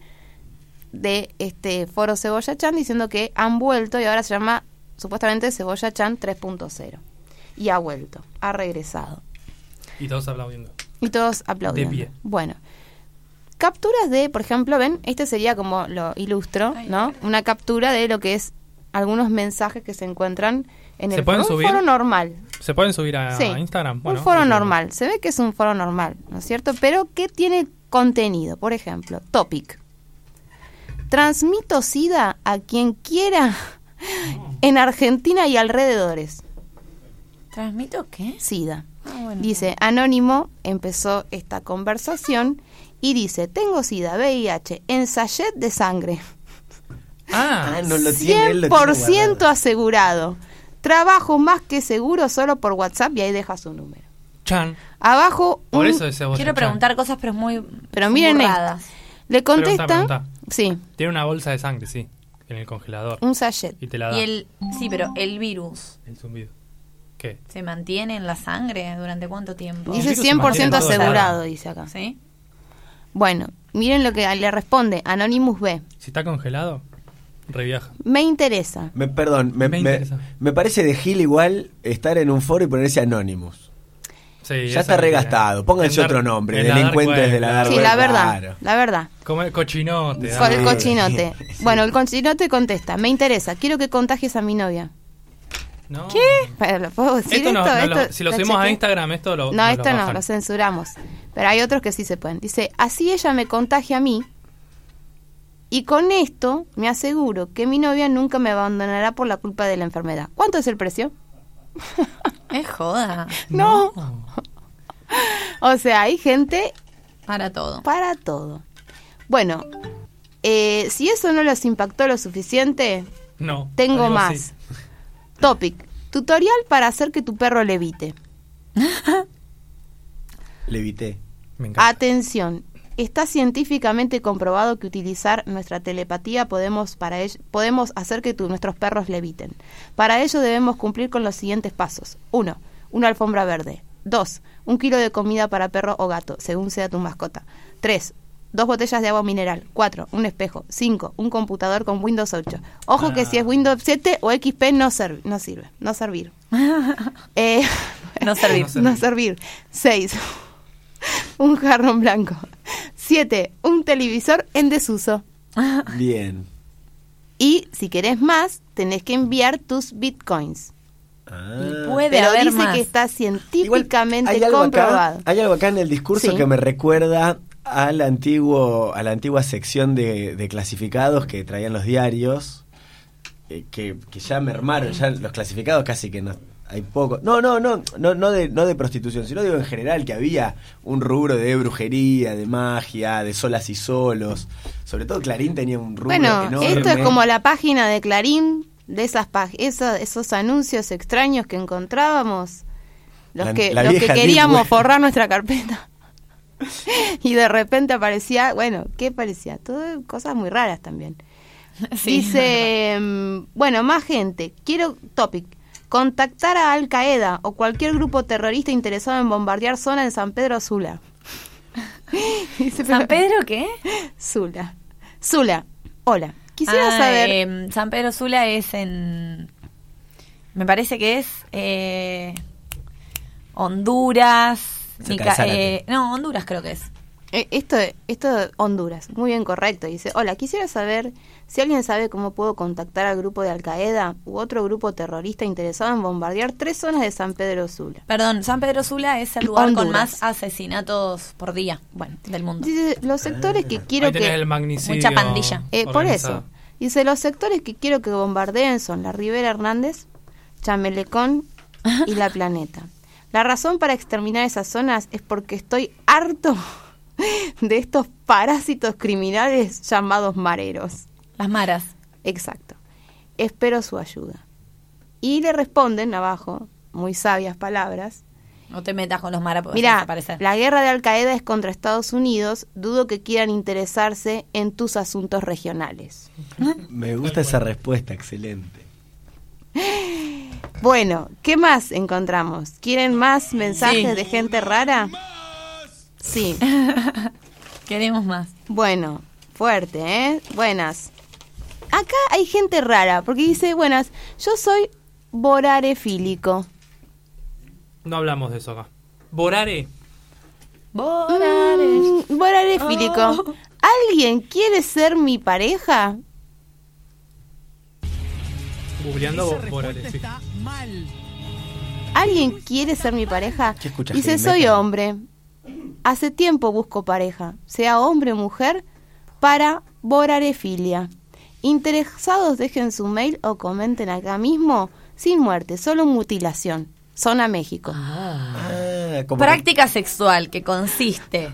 de este foro Cebolla Chan diciendo que han vuelto y ahora se llama supuestamente Cebolla Chan 3.0. Y ha vuelto, ha regresado. Y todos aplaudiendo. Y todos aplaudiendo. De pie. Bueno, capturas de, por ejemplo, ven, este sería como lo ilustro, ¿no? Una captura de lo que es algunos mensajes que se encuentran en ¿Se el pueden foro. subir? Un foro normal. ¿Se pueden subir a, Sí, Instagram? un foro normal. Se ve que es un foro normal, ¿no es cierto? Pero que tiene contenido. Por ejemplo, topic. Transmito SIDA a quien quiera en Argentina y alrededores. ¿Transmito qué? SIDA. Ah, bueno. Dice, Anónimo empezó esta conversación y dice, tengo SIDA, VIH, en sachet de sangre. Ah, Ah, no lo tiene, él lo tiene 100% guardado. asegurado. Trabajo más que seguro solo por WhatsApp y ahí deja su número. Chan. Abajo, Por un- eso Quiero Chan. preguntar cosas, pero es muy. pero miren esto. Le Pregunta, contesta, pregunta. sí, Tiene una bolsa de sangre, sí. En el congelador. un sachet. Y te la da. Y el. Sí, pero el virus. El zumbido. ¿Qué? ¿Se mantiene en la sangre durante cuánto tiempo? Dice virus se mantiene 100% en todo el asegurado, dice acá. ¿Sí? Bueno, miren lo que le responde Anonymous B. Si está congelado, reviaja. Me interesa. Me, perdón, me, interesa. me parece de Gil igual estar en un foro y ponerse Anonymous. Sí, Ya está es regastado. Pónganse otro nombre. Delincuentes de la dark Sí, la verdad, claro. la verdad. Como el cochinote. Con el cochinote. Bueno, el cochinote contesta, me interesa, quiero que contagies a mi novia. No. Pero, ¿lo puedo decir Esto no, esto? no Esto si lo lo subimos a. Instagram, esto lo. No, esto no, lo censuramos. Pero hay otros que sí se pueden. Dice, así ella me contagia a mí. Y con esto me aseguro que mi novia nunca me abandonará por la culpa de la enfermedad. ¿Cuánto es el precio? Es joda. No. O sea, hay gente Para todo. para todo. Bueno, eh, si eso no los impactó lo suficiente, No. tengo más. Topic. Tutorial para hacer que tu perro levite. Levité. Me encanta. Atención, está científicamente comprobado que utilizar nuestra telepatía podemos, para podemos hacer que tu- nuestros perros leviten. Para ello debemos cumplir con los siguientes pasos. 1. Una alfombra verde. 2. Un kilo de comida para perro o gato, según sea tu mascota. 3. Dos botellas de agua mineral. 4. Un espejo. 5. Un computador con Windows 8. Ojo que Ah. si es Windows 7 o XP no, serv- no sirve. No servir. Eh, No servir. no servir. 6. Un jarrón blanco. 7. Un televisor en desuso. Bien. Y si querés más, tenés que enviar tus bitcoins. Ah. Puede Pero haber dice más. que está Igual, científicamente hay algo comprobado. Acá, hay algo acá en el discurso Sí. que me recuerda al antiguo, a la antigua sección de, de clasificados que traían los diarios, eh, que, que ya mermaron, ya los clasificados casi que no hay poco. No, no, no, no, no de, no de prostitución, sino digo en general que había un rubro de brujería, de magia, de solas y solos. Sobre todo Clarín tenía un rubro Bueno, enorme. esto es como la página de Clarín, de esas esa- esos anuncios extraños que encontrábamos, los La- que, la los que queríamos forrar nuestra carpeta. y de repente aparecía, bueno, ¿qué parecía? Todo cosas muy raras también. Sí, Dice, mm, bueno, más gente. Quiero topic. Contactar a Al Qaeda o cualquier grupo terrorista interesado en bombardear zona de San Pedro Sula. Dice, ¿San Pedro qué? Sula. Sula. Hola. Quisiera Ah, saber. em, San Pedro Sula es en. Me parece que es. eh, Honduras. Cerca de eh, no, Honduras creo que es. Eh, Esto, esto Honduras, muy bien correcto. Dice, hola, quisiera saber si alguien sabe cómo puedo contactar al grupo de Al Qaeda u otro grupo terrorista interesado en bombardear tres zonas de San Pedro Sula. Perdón, San Pedro Sula es el lugar con más asesinatos por día bueno, del mundo. Dice, los sectores que quiero Ahí tenés que... el magnicidio. Mucha pandilla. Eh, por eso. Dice, los sectores que quiero que bombardeen son la Rivera Hernández, Chamelecón y La Planeta. La razón para exterminar esas zonas es porque estoy harto de estos parásitos criminales llamados mareros. Las maras. Exacto. Espero su ayuda. Y le responden abajo, muy sabias palabras. No te metas con los maras Mira, la guerra de Al Qaeda es contra Estados Unidos. Dudo que quieran interesarse en tus asuntos regionales. Me gusta esa respuesta, excelente. Bueno, ¿qué más encontramos? ¿Quieren más mensajes Sí. de gente rara? Sí. Queremos más. Bueno, fuerte, ¿eh? Buenas. Acá hay gente rara, porque dice, buenas, yo soy borarefílico. No hablamos de eso acá. Borare. Mm, borarefílico. Oh. ¿Alguien quiere ser mi pareja? Googleando bo- Borare. sí. ¿Alguien quiere ser mi pareja? ¿Qué escuchas, Dice, soy hombre. Hace tiempo busco pareja, sea hombre o mujer, para borarefilia. Interesados dejen su mail o comenten acá mismo, sin muerte, solo mutilación. Zona México. Ah, como Práctica sexual que consiste,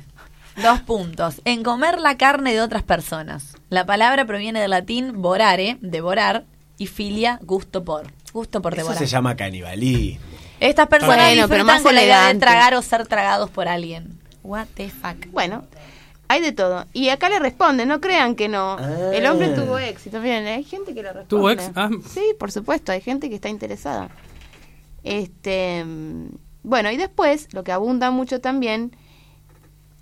dos puntos, en comer la carne de otras personas. La palabra proviene del latín borare, devorar, y filia, gusto por. Gusto por Eso se llama canibalismo. Estas personas Bueno, pero más con la idea de tragar o ser tragados por alguien. What the fuck. Bueno, hay de todo. Y acá le responden, no crean que no. Ah. El hombre tuvo éxito. Miren, hay gente que le responde. ¿Tuvo ex? Ah. Sí, por supuesto, hay gente que está interesada. Este, bueno, y después, lo que abunda mucho también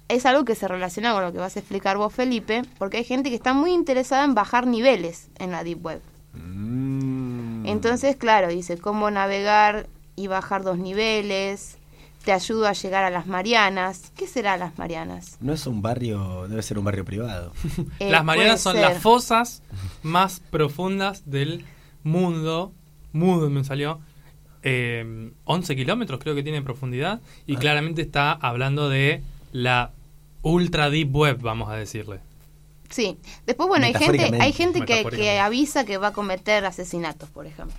es algo que se relaciona con lo que vas a explicar vos, Felipe, porque hay gente que está muy interesada en bajar niveles en la Deep Web. Mm. Entonces, claro, dice cómo navegar y bajar dos niveles, te ayudo a llegar a las Marianas. ¿Qué será las Marianas? No es un barrio, debe ser un barrio privado. Eh, Las Marianas son las fosas más profundas del mundo. Mundo me salió. Eh, 11 kilómetros creo que tiene en profundidad. Ah. Y claramente está hablando de la ultra deep web, vamos a decirle. Sí. Después, bueno, hay gente, hay gente que, que avisa que va a cometer asesinatos, por ejemplo.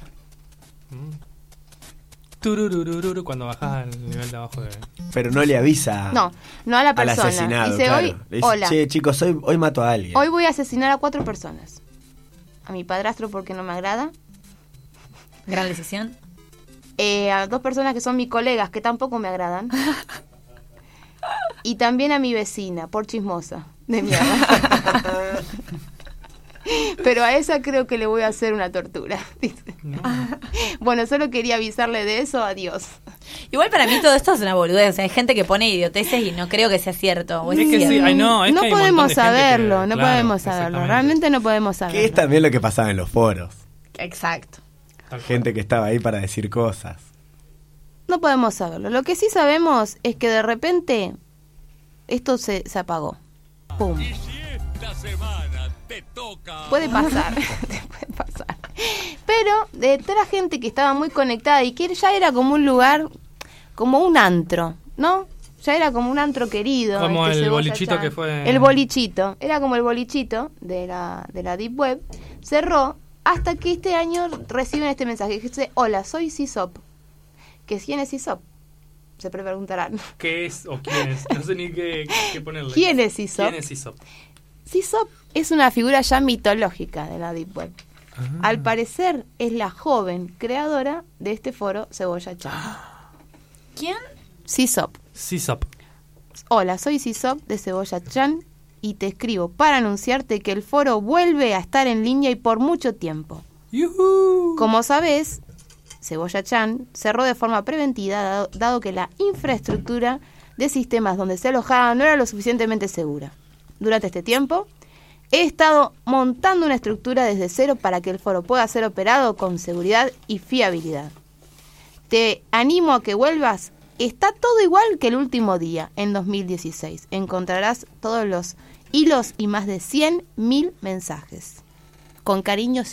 Tururururu, cuando bajas al nivel de abajo de... Pero no le avisa No, no a la al persona. asesinado. Dice claro. hoy, Le dice, hola, che, chicos, hoy, hoy mato a alguien. hoy voy a asesinar a cuatro personas. A mi padrastro porque no me agrada. Gran decisión. eh, a dos personas que son mis colegas que tampoco me agradan. y también a mi vecina, por chismosa. De mierda. Pero a esa creo que le voy a hacer una tortura. Bueno, solo quería avisarle de eso. Adiós. Igual para mí todo esto es una boludez. O sea, hay gente que pone idioteces y no creo que sea cierto. es que sí, no, es no que hay un podemos saberlo, que- no claro, podemos saberlo. Realmente no podemos Que es saberlo. también lo que pasaba en los foros. Exacto. Gente que estaba ahí para decir cosas. No podemos saberlo. Lo que sí sabemos es que de repente esto se, se apagó. ¡Pum! Esta semana te toca. Puede pasar, puede pasar. Pero de toda la gente que estaba muy conectada y que ya era como un lugar, como un antro, ¿no? Ya era como un antro querido. Como este el bolichito que fue- El bolichito. Era como el bolichito de la, de la Deep Web. Cerró hasta que este año reciben este mensaje. Que dice, hola, soy CISOP. ¿Que quién es CISOP? Se preguntarán. ¿Qué es o quién es? No sé ni qué, qué ponerle. ¿Quién es Aesop? ¿Quién es Aesop? CISOP es una figura ya mitológica de la Deep Web. Ah. Al parecer es la joven creadora de este foro Cebolla Chan. ¿Quién? CISOP. Aesop. Hola, soy CISOP de Cebolla Chan y te escribo para anunciarte que el foro vuelve a estar en línea y por mucho tiempo. Como sabes, Cebolla Chan cerró de forma preventiva dado, que la infraestructura de sistemas donde se alojaba no era lo suficientemente segura. Durante este tiempo, he estado montando una estructura desde cero para que el foro pueda ser operado con seguridad y fiabilidad. Te animo a que vuelvas. Está todo igual que el último día, en 2016. Encontrarás todos los hilos y más de 100.000 mensajes. Con cariño,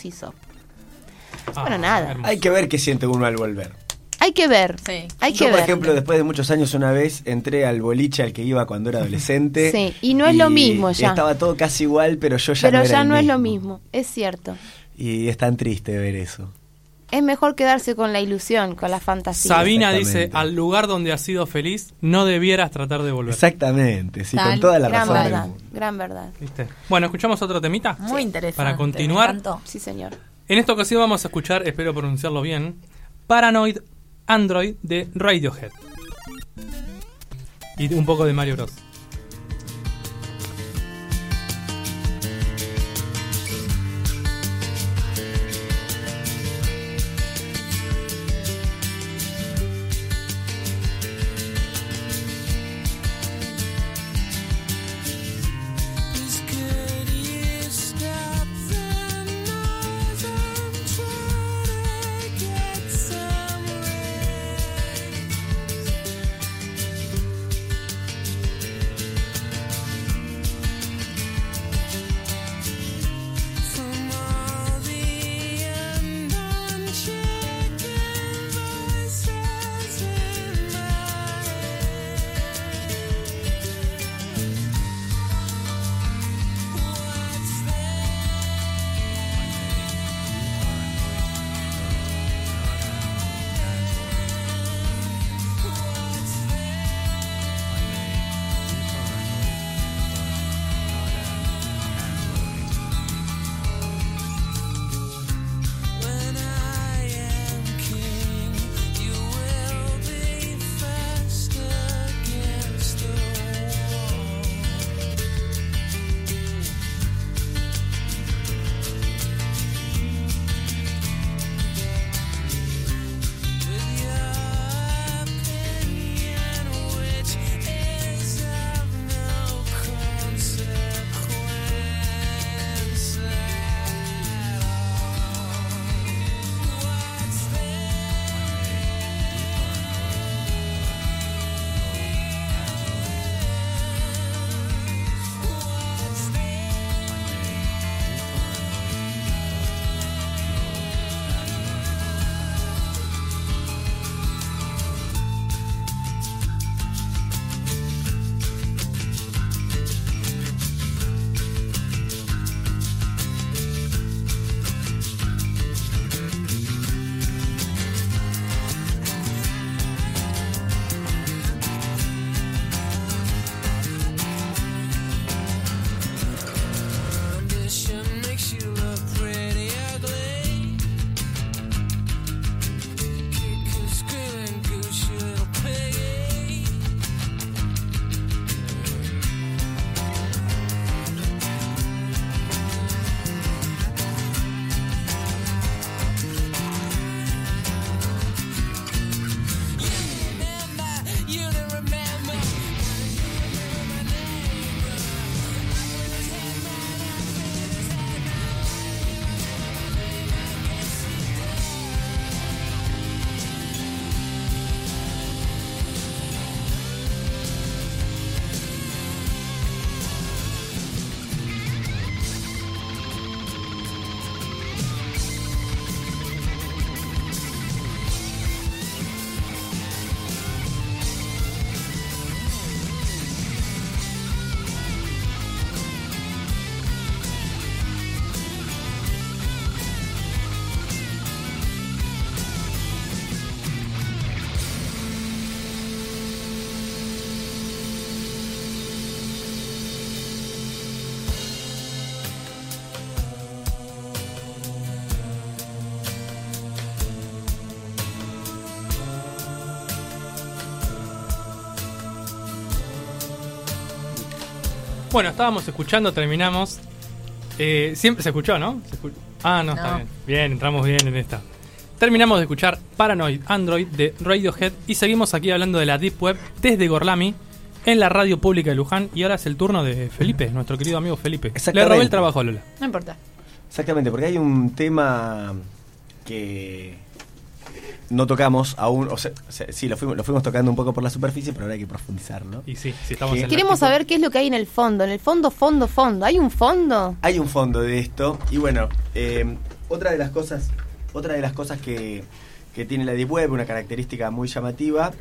CISOP. Bueno, nada. Ah, hermoso. Hay que ver qué siente uno al volver. Hay que ver. Sí. Hay Yo, que por ver. ejemplo, después de muchos años, una vez entré al boliche al que iba cuando era adolescente. Sí, y no es lo mismo ya. Estaba todo casi igual, pero yo ya pero no era ya el no es lo mismo. mismo, es cierto. Y es tan triste ver eso. Es mejor quedarse con la ilusión, con la fantasía. Sabina dice, al lugar donde has sido feliz, no debieras tratar de volver. Exactamente, sí, Tal, con toda la gran razón. del verdad, mundo. gran verdad. ¿Viste? Bueno, escuchamos otro temita. Muy interesante. Para continuar. Sí, señor. En esta ocasión vamos a escuchar, espero pronunciarlo bien, Paranoid Android de Radiohead. Y un poco de Mario Bros. Bueno, estábamos escuchando, terminamos. Eh, siempre se escuchó, ¿no? Se escu- ah, no, está bien. Bien, entramos bien en esta. Terminamos de escuchar Paranoid Android de Radiohead y seguimos aquí hablando de la Deep Web desde Gorlami en la radio pública de Luján. Y ahora es el turno de Felipe, nuestro querido amigo Felipe. Le robé el trabajo a Lola. No importa. Exactamente, porque hay un tema que no tocamos aún, o sea, sí, lo fuimos, lo fuimos tocando un poco por la superficie, pero ahora hay que profundizar, ¿no? Y sí, si estamos en Queremos saber qué es lo que hay en el fondo. En el fondo, fondo, fondo. ¿Hay un fondo? Hay un fondo de esto, y bueno, eh, otra de las cosas, otra de las cosas que, que tiene la Deep Web, una característica muy llamativa,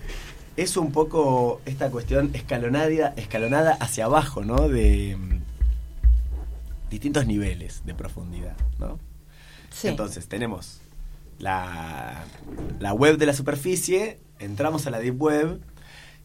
es un poco esta cuestión escalonada, escalonada hacia abajo, ¿no? De mm, distintos niveles de profundidad, ¿no? Sí. Entonces, tenemos la, la web de la superficie, entramos a la deep web,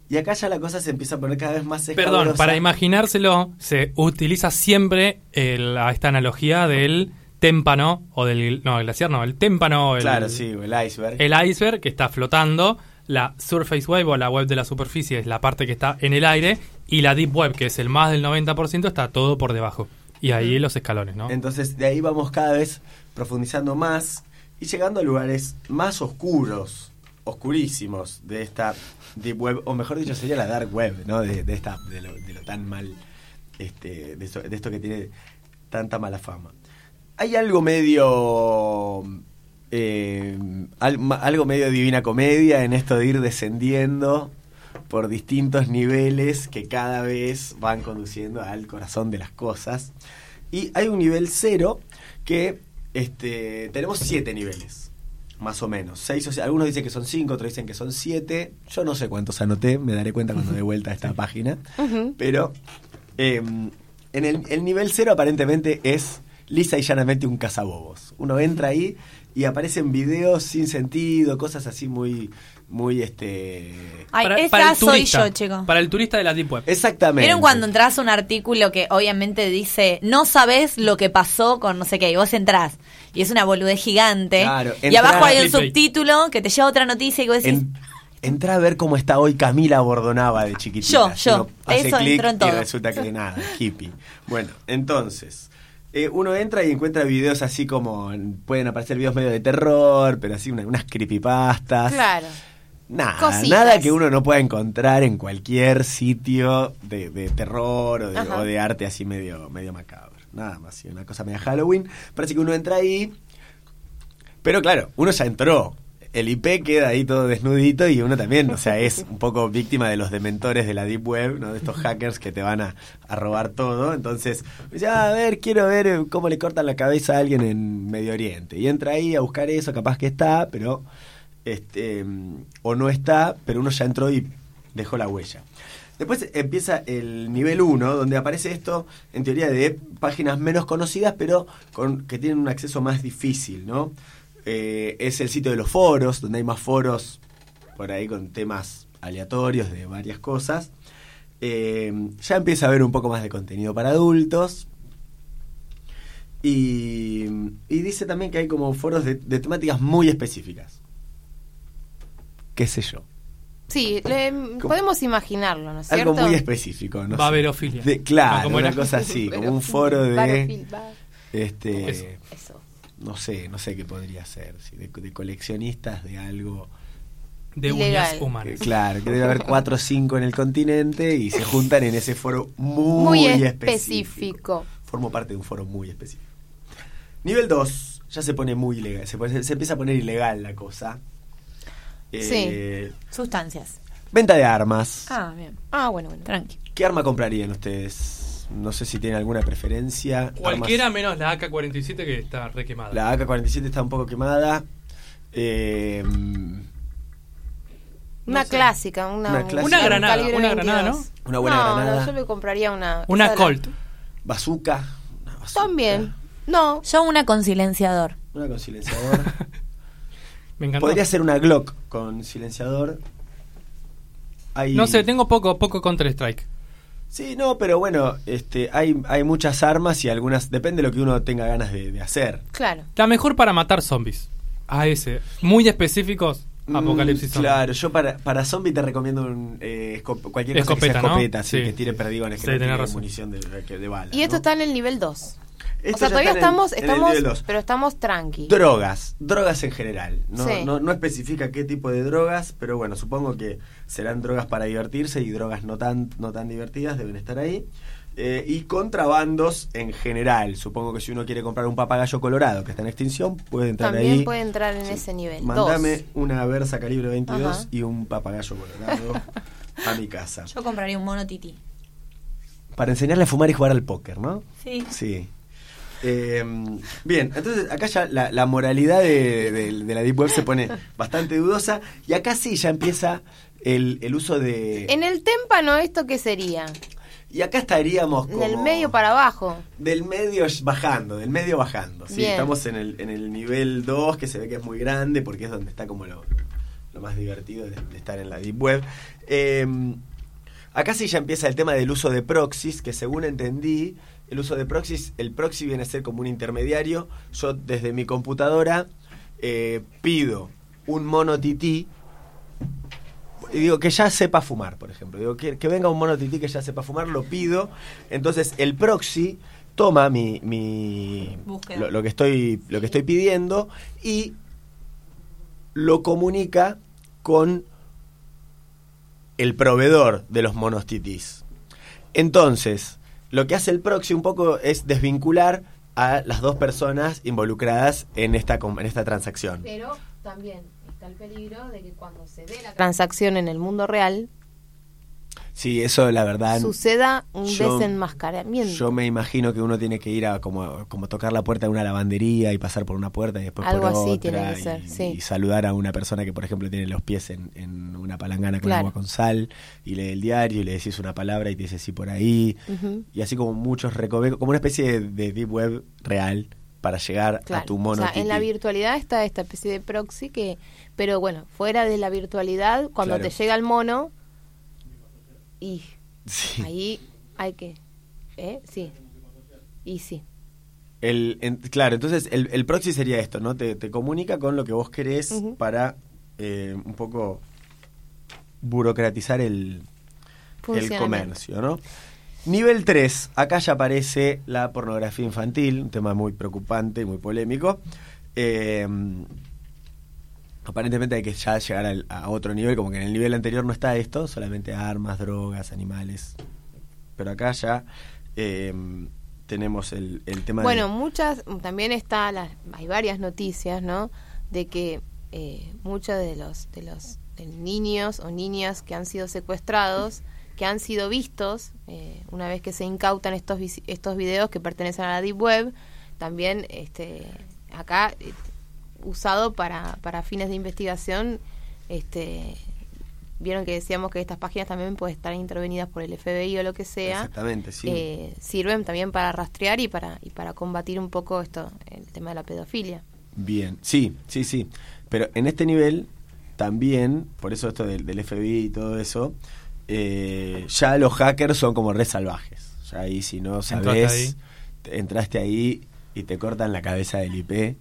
y acá ya la cosa se empieza a poner cada vez más Perdón, escabrosa. para imaginárselo, se utiliza siempre el- a esta analogía del témpano, o del. No, el glaciar no, el témpano, el, Claro, sí, el iceberg. el iceberg que está flotando. La surface web o la web de la superficie es la parte que está en el aire. Y la deep web, que es el más del 90%, está todo por debajo. Y ahí los escalones, ¿no? Entonces, de ahí vamos cada vez profundizando más y llegando a lugares más oscuros, oscurísimos de esta deep web, o mejor dicho, sería la dark web, ¿no? De, esta, de lo, tan mal, este, de, esto, que tiene tanta mala fama. Hay algo medio eh, algo medio divina comedia en esto de ir descendiendo por distintos niveles que cada vez van conduciendo al corazón de las cosas. Y hay un nivel cero que este, tenemos siete niveles, más o menos. Seis, o algunos dicen que son cinco, otros dicen que son siete. Yo no sé cuántos anoté, me daré cuenta cuando dé vuelta a esta página. Pero eh, en el, el nivel cero aparentemente es lisa y llanamente un cazabobos. Uno entra ahí y aparecen videos sin sentido, cosas así muy, muy este. Ay, Para- esa para el soy turista, yo, chicos. Para el turista de la deep web. Exactamente. ¿Vieron cuando entras a un artículo que obviamente dice no sabes lo que pasó con no sé qué? Y vos entrás y es una boludez gigante. Claro, y abajo hay un subtítulo que te lleva a otra noticia y vos decís, En- entra a ver cómo está hoy Camila Bordonaba de chiquitita. Yo, yo. Hace Eso clic entró en todo. Y resulta que nada, hippie. Bueno, entonces, eh, uno entra y encuentra videos así como. Pueden aparecer videos medio de terror, pero así una- unas creepypastas. Claro. Nada, Cositas. nada que uno no pueda encontrar en cualquier sitio de, de terror o de, o de arte así medio, medio macabro. Nada más, una cosa media Halloween. Parece que uno entra ahí, pero claro, uno ya entró. El IP queda ahí todo desnudito y uno también, o sea, es un poco víctima de los dementores de la Deep Web, ¿no? De estos hackers que te van a, a robar todo. Entonces, ya, a ver, quiero ver eh, cómo le cortan la cabeza a alguien en Medio Oriente. Y entra ahí a buscar eso, capaz que está, pero este mm, o no está, pero uno ya entró y dejó la huella. Después empieza el nivel 1, donde aparece esto, en teoría, de páginas menos conocidas, pero que tienen un acceso más difícil, ¿no? Eh, es el sitio de los foros, donde hay más foros por ahí con temas aleatorios de varias cosas. Eh, ya empieza a haber un poco más de contenido para adultos. Y, dice también que hay como foros de temáticas muy específicas. ¿Qué sé yo? Sí, le- podemos imaginarlo, ¿no es cierto? Algo muy específico. No sé. Baberofilia. De- claro, No, ¿cómo una era? cosa así, como un foro de... Barofil, bar- Este, Eso. Eso. no sé, no sé qué podría ser, sí, de, de coleccionistas de algo. De uñas humanas. claro, que debe haber cuatro o cinco en el continente y se juntan en ese foro muy, Muy específico. específico. Formo parte de un foro muy específico. Nivel 2, ya se pone muy ilegal, se, pone- se empieza a poner ilegal la cosa. Eh, sustancias. Venta de armas. Ah, bien. Ah, bueno, bueno. Tranqui. ¿Qué arma comprarían ustedes? No sé si tienen alguna preferencia. Cualquiera Armas- menos la AK-47 que está re quemada. La AK-47 está un poco quemada. Eh, Una sé. clásica, una, Una clásica. Una un granada, una granada, 22. Una buena no, granada. No, yo me compraría una. Una de la- Colt. bazooka. Una bazooka. También. No. Yo una con silenciador. Una con silenciador. Me encantó. Podría ser una Glock con silenciador. Hay- No sé, tengo poco, poco Counter-Strike. Sí, no, pero bueno, este, hay, hay muchas armas y algunas. Depende de lo que uno tenga ganas de, de hacer. Claro. La mejor para matar zombies. A ese. Muy específicos. Apocalipsis Mm, zombie. Claro, yo para, para zombie te recomiendo un, eh, escop- cualquier cosa Escopeta, que sea ¿no? escopeta, sí, Sí. que tire perdigones, que Sí, no razón. munición de, que- de bala. Y esto ¿no? está en el nivel 2. Esto o sea, todavía en estamos, en pero estamos tranqui. Drogas, drogas en general. No, Sí. no, no especifica qué tipo de drogas, pero bueno, supongo que serán drogas para divertirse y drogas no tan, no tan divertidas deben estar ahí. Eh, y contrabandos en general. Supongo que si uno quiere comprar un papagayo colorado que está en extinción, puede entrar También ahí. puede entrar en ese nivel. Mándame Dos. una Versa calibre 22 Ajá. y un papagayo colorado a mi casa. Yo compraría un mono tití. Para enseñarle a fumar y jugar al póker, ¿no? Sí. Sí. Eh, bien, entonces acá ya la, la moralidad de, de- de la Deep Web se pone bastante dudosa y acá sí ya empieza el, el uso de... En el témpano, ¿esto qué sería? Y acá estaríamos como... Del medio para abajo. Del medio bajando, del medio bajando. Sí, estamos en el, en el nivel 2, que se ve que es muy grande, porque es donde está como lo, lo más divertido de, de estar en la Deep Web. Eh, acá sí ya empieza el tema del uso de proxies, que según entendí, el uso de proxies, el proxy viene a ser como un intermediario. Yo desde mi computadora eh, pido un mono tití y digo que ya sepa fumar, por ejemplo. Digo que, que venga un mono tití que ya sepa fumar, lo pido. Entonces el proxy toma mi, mi Búsqueda. lo, lo que estoy lo que estoy pidiendo y lo comunica con el proveedor de los monos titís. Entonces, lo que hace el proxy un poco es desvincular a las dos personas involucradas en esta com- en esta transacción. Pero también está el peligro de que cuando se dé la transacción en el mundo real, Sí, eso la verdad suceda un yo- desenmascaramiento. Yo me imagino que uno tiene que ir a como, como tocar la puerta de una lavandería y pasar por una puerta y después Algo por así otra tiene que y, ser, sí. y saludar a una persona que por ejemplo tiene los pies en, en una palangana con Claro. agua con sal y lee el diario y le decís una palabra y te dice sí por ahí Ujú. y así como muchos recovecos, como una especie de, de deep web real para llegar Claro. a tu mono. O sea, en la virtualidad está esta especie de proxy que, pero bueno, fuera de la virtualidad, cuando Claro. te llega el mono, y Sí. ahí hay que, ¿eh? Sí. Y sí. El, en- claro, entonces el, el proxy sería esto, ¿no? Te, te comunica con lo que vos querés para eh, un poco burocratizar el, el comercio, ¿no? Nivel 3, acá ya aparece la pornografía infantil, un tema muy preocupante y muy polémico. Eh, aparentemente hay que ya llegar al- a otro nivel, como que en el nivel anterior no está esto, solamente armas, drogas, animales. Pero acá ya eh, tenemos el, el tema Bueno, de... muchas, también está, las, hay varias noticias, ¿no? De que eh, muchos de los, de los de niños o niñas que han sido secuestrados, que han sido vistos, eh, una vez que se incautan estos, estos videos que pertenecen a la Deep Web, también este, acá eh, usado para, para fines de investigación, este, vieron que decíamos que estas páginas también pueden estar intervenidas por el FBI o lo que sea Exactamente, sí. eh, sirven también para rastrear y para y para combatir un poco esto el tema de la pedofilia Bien, sí, sí, sí. Pero en este nivel también, por eso esto del, del FBI y todo eso, eh, ya los hackers son como re salvajes. Ya ahí si no sabes, entraste ahí y te cortan la cabeza del IP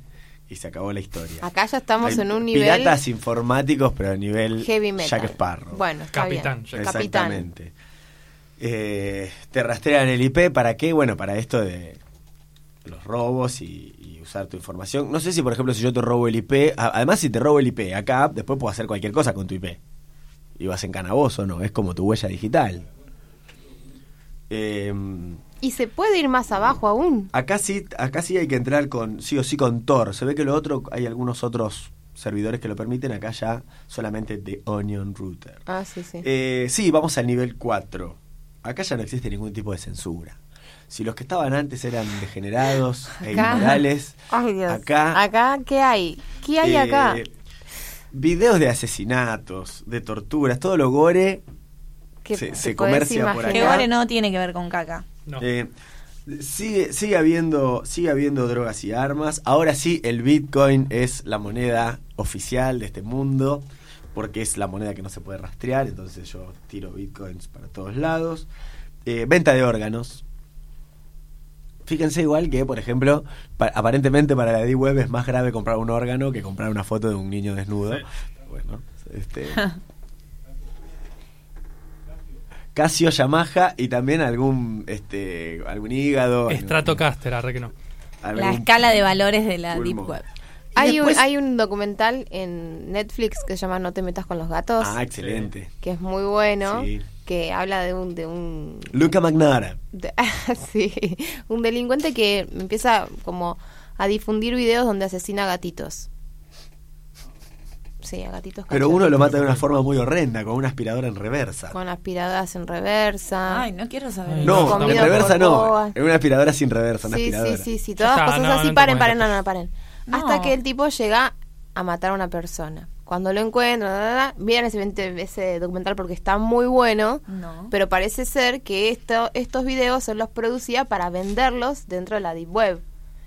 y se acabó la historia. acá ya estamos Hay en un nivel Piratas informáticos, pero a nivel heavy metal Jack Sparrow. bueno está Capitán, bien. Capitán Exactamente. Eh, te rastrean el IP, ¿para qué? Bueno, para esto de los robos y, y usar tu información. No sé si, por ejemplo, si yo te robo el IP, además si te robo el IP acá, después puedo hacer cualquier cosa con tu IP. Y vas en canaboso, ¿no? Es como tu huella digital. Eh, y se puede ir más abajo aún acá sí, acá sí hay que entrar con sí o sí con Tor. Se ve que lo otro, hay algunos otros servidores que lo permiten, acá ya solamente de Onion Router. ah sí sí Eh, sí, vamos al nivel 4. Acá ya no existe ningún tipo de censura. Si los que estaban antes eran degenerados e Acá. inmorales, Ay, Dios. acá, acá qué hay qué hay eh, acá videos de asesinatos, de torturas, todo lo gore ¿Qué se- se comercia por imaginar? Que acá. gore no tiene que ver con caca. No. Eh, sigue, sigue habiendo, sigue habiendo drogas y armas. Ahora sí, el Bitcoin es la moneda oficial de este mundo, porque es la moneda que no se puede rastrear, entonces yo tiro Bitcoins para todos lados. Eh, venta de órganos. Fíjense igual que, por ejemplo, pa- aparentemente para la Deep Web es más grave comprar un órgano que comprar una foto de un niño desnudo. Bueno, este... Casio, Yamaha y también algún este algún hígado. Stratocaster, arre que no. La escala de valores de la Pulmón. Deep Web. Hay, después- un, hay un documental en Netflix que se llama No te metas con los gatos, Ah, excelente. que es muy bueno, Sí. que habla de un... De un Luca Magnara. de- sí, un delincuente que empieza como a difundir videos donde asesina gatitos. Sí, a gatitos Pero uno lo mata de una forma muy horrenda, con una aspiradora en reversa. Con aspiradoras en reversa. Ay, no quiero saber. No, no, en reversa no. En una aspiradora sin reversa, una Sí, aspiradora. sí, sí, sí, todas está, cosas no, así, no paren, paren, no, no, paren. No. Hasta que el tipo llega a matar a una persona. Cuando lo encuentran, miren ese, ese documental porque está muy bueno, No. pero parece ser que esto, estos videos él los producía para venderlos dentro de la Deep Web.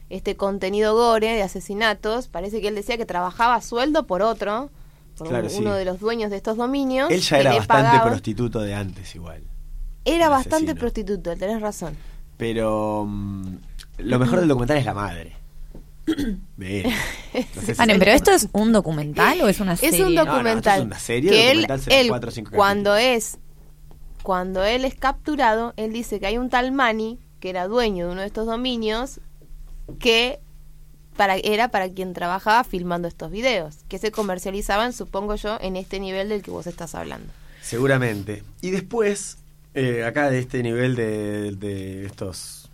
Este contenido gore de asesinatos, parece que él decía que trabajaba a sueldo por otro, por Claro, un- sí. uno de los dueños de estos dominios. Él ya era bastante pagaba. prostituto de antes igual. Era bastante asesino. prostituto, tenés razón. Pero mm, lo mejor del documental es la madre. De él. No sé si- Vale, pero esto es un documental o es una serie? Es un No, no, documental. es una serie, que él, documental él, cuatro cuando es cuando él es capturado, él dice que hay un tal Manny que era dueño de uno de estos dominios que para era para quien trabajaba filmando estos videos, que se comercializaban, supongo yo, en este nivel del que vos estás hablando. Seguramente. Y después, eh, acá de este nivel de, de estos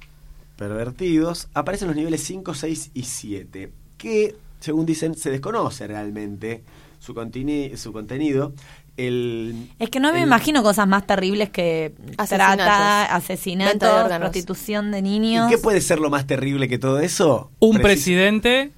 pervertidos, aparecen los niveles 5, 6 y 7, que, según dicen, se desconoce realmente su, su contenido. El, Es que no me el- imagino cosas más terribles que Asesinatos. trata, de órganos. prostitución de ¿Y niños, qué puede ser lo más terrible que todo eso? Un Precis- presidente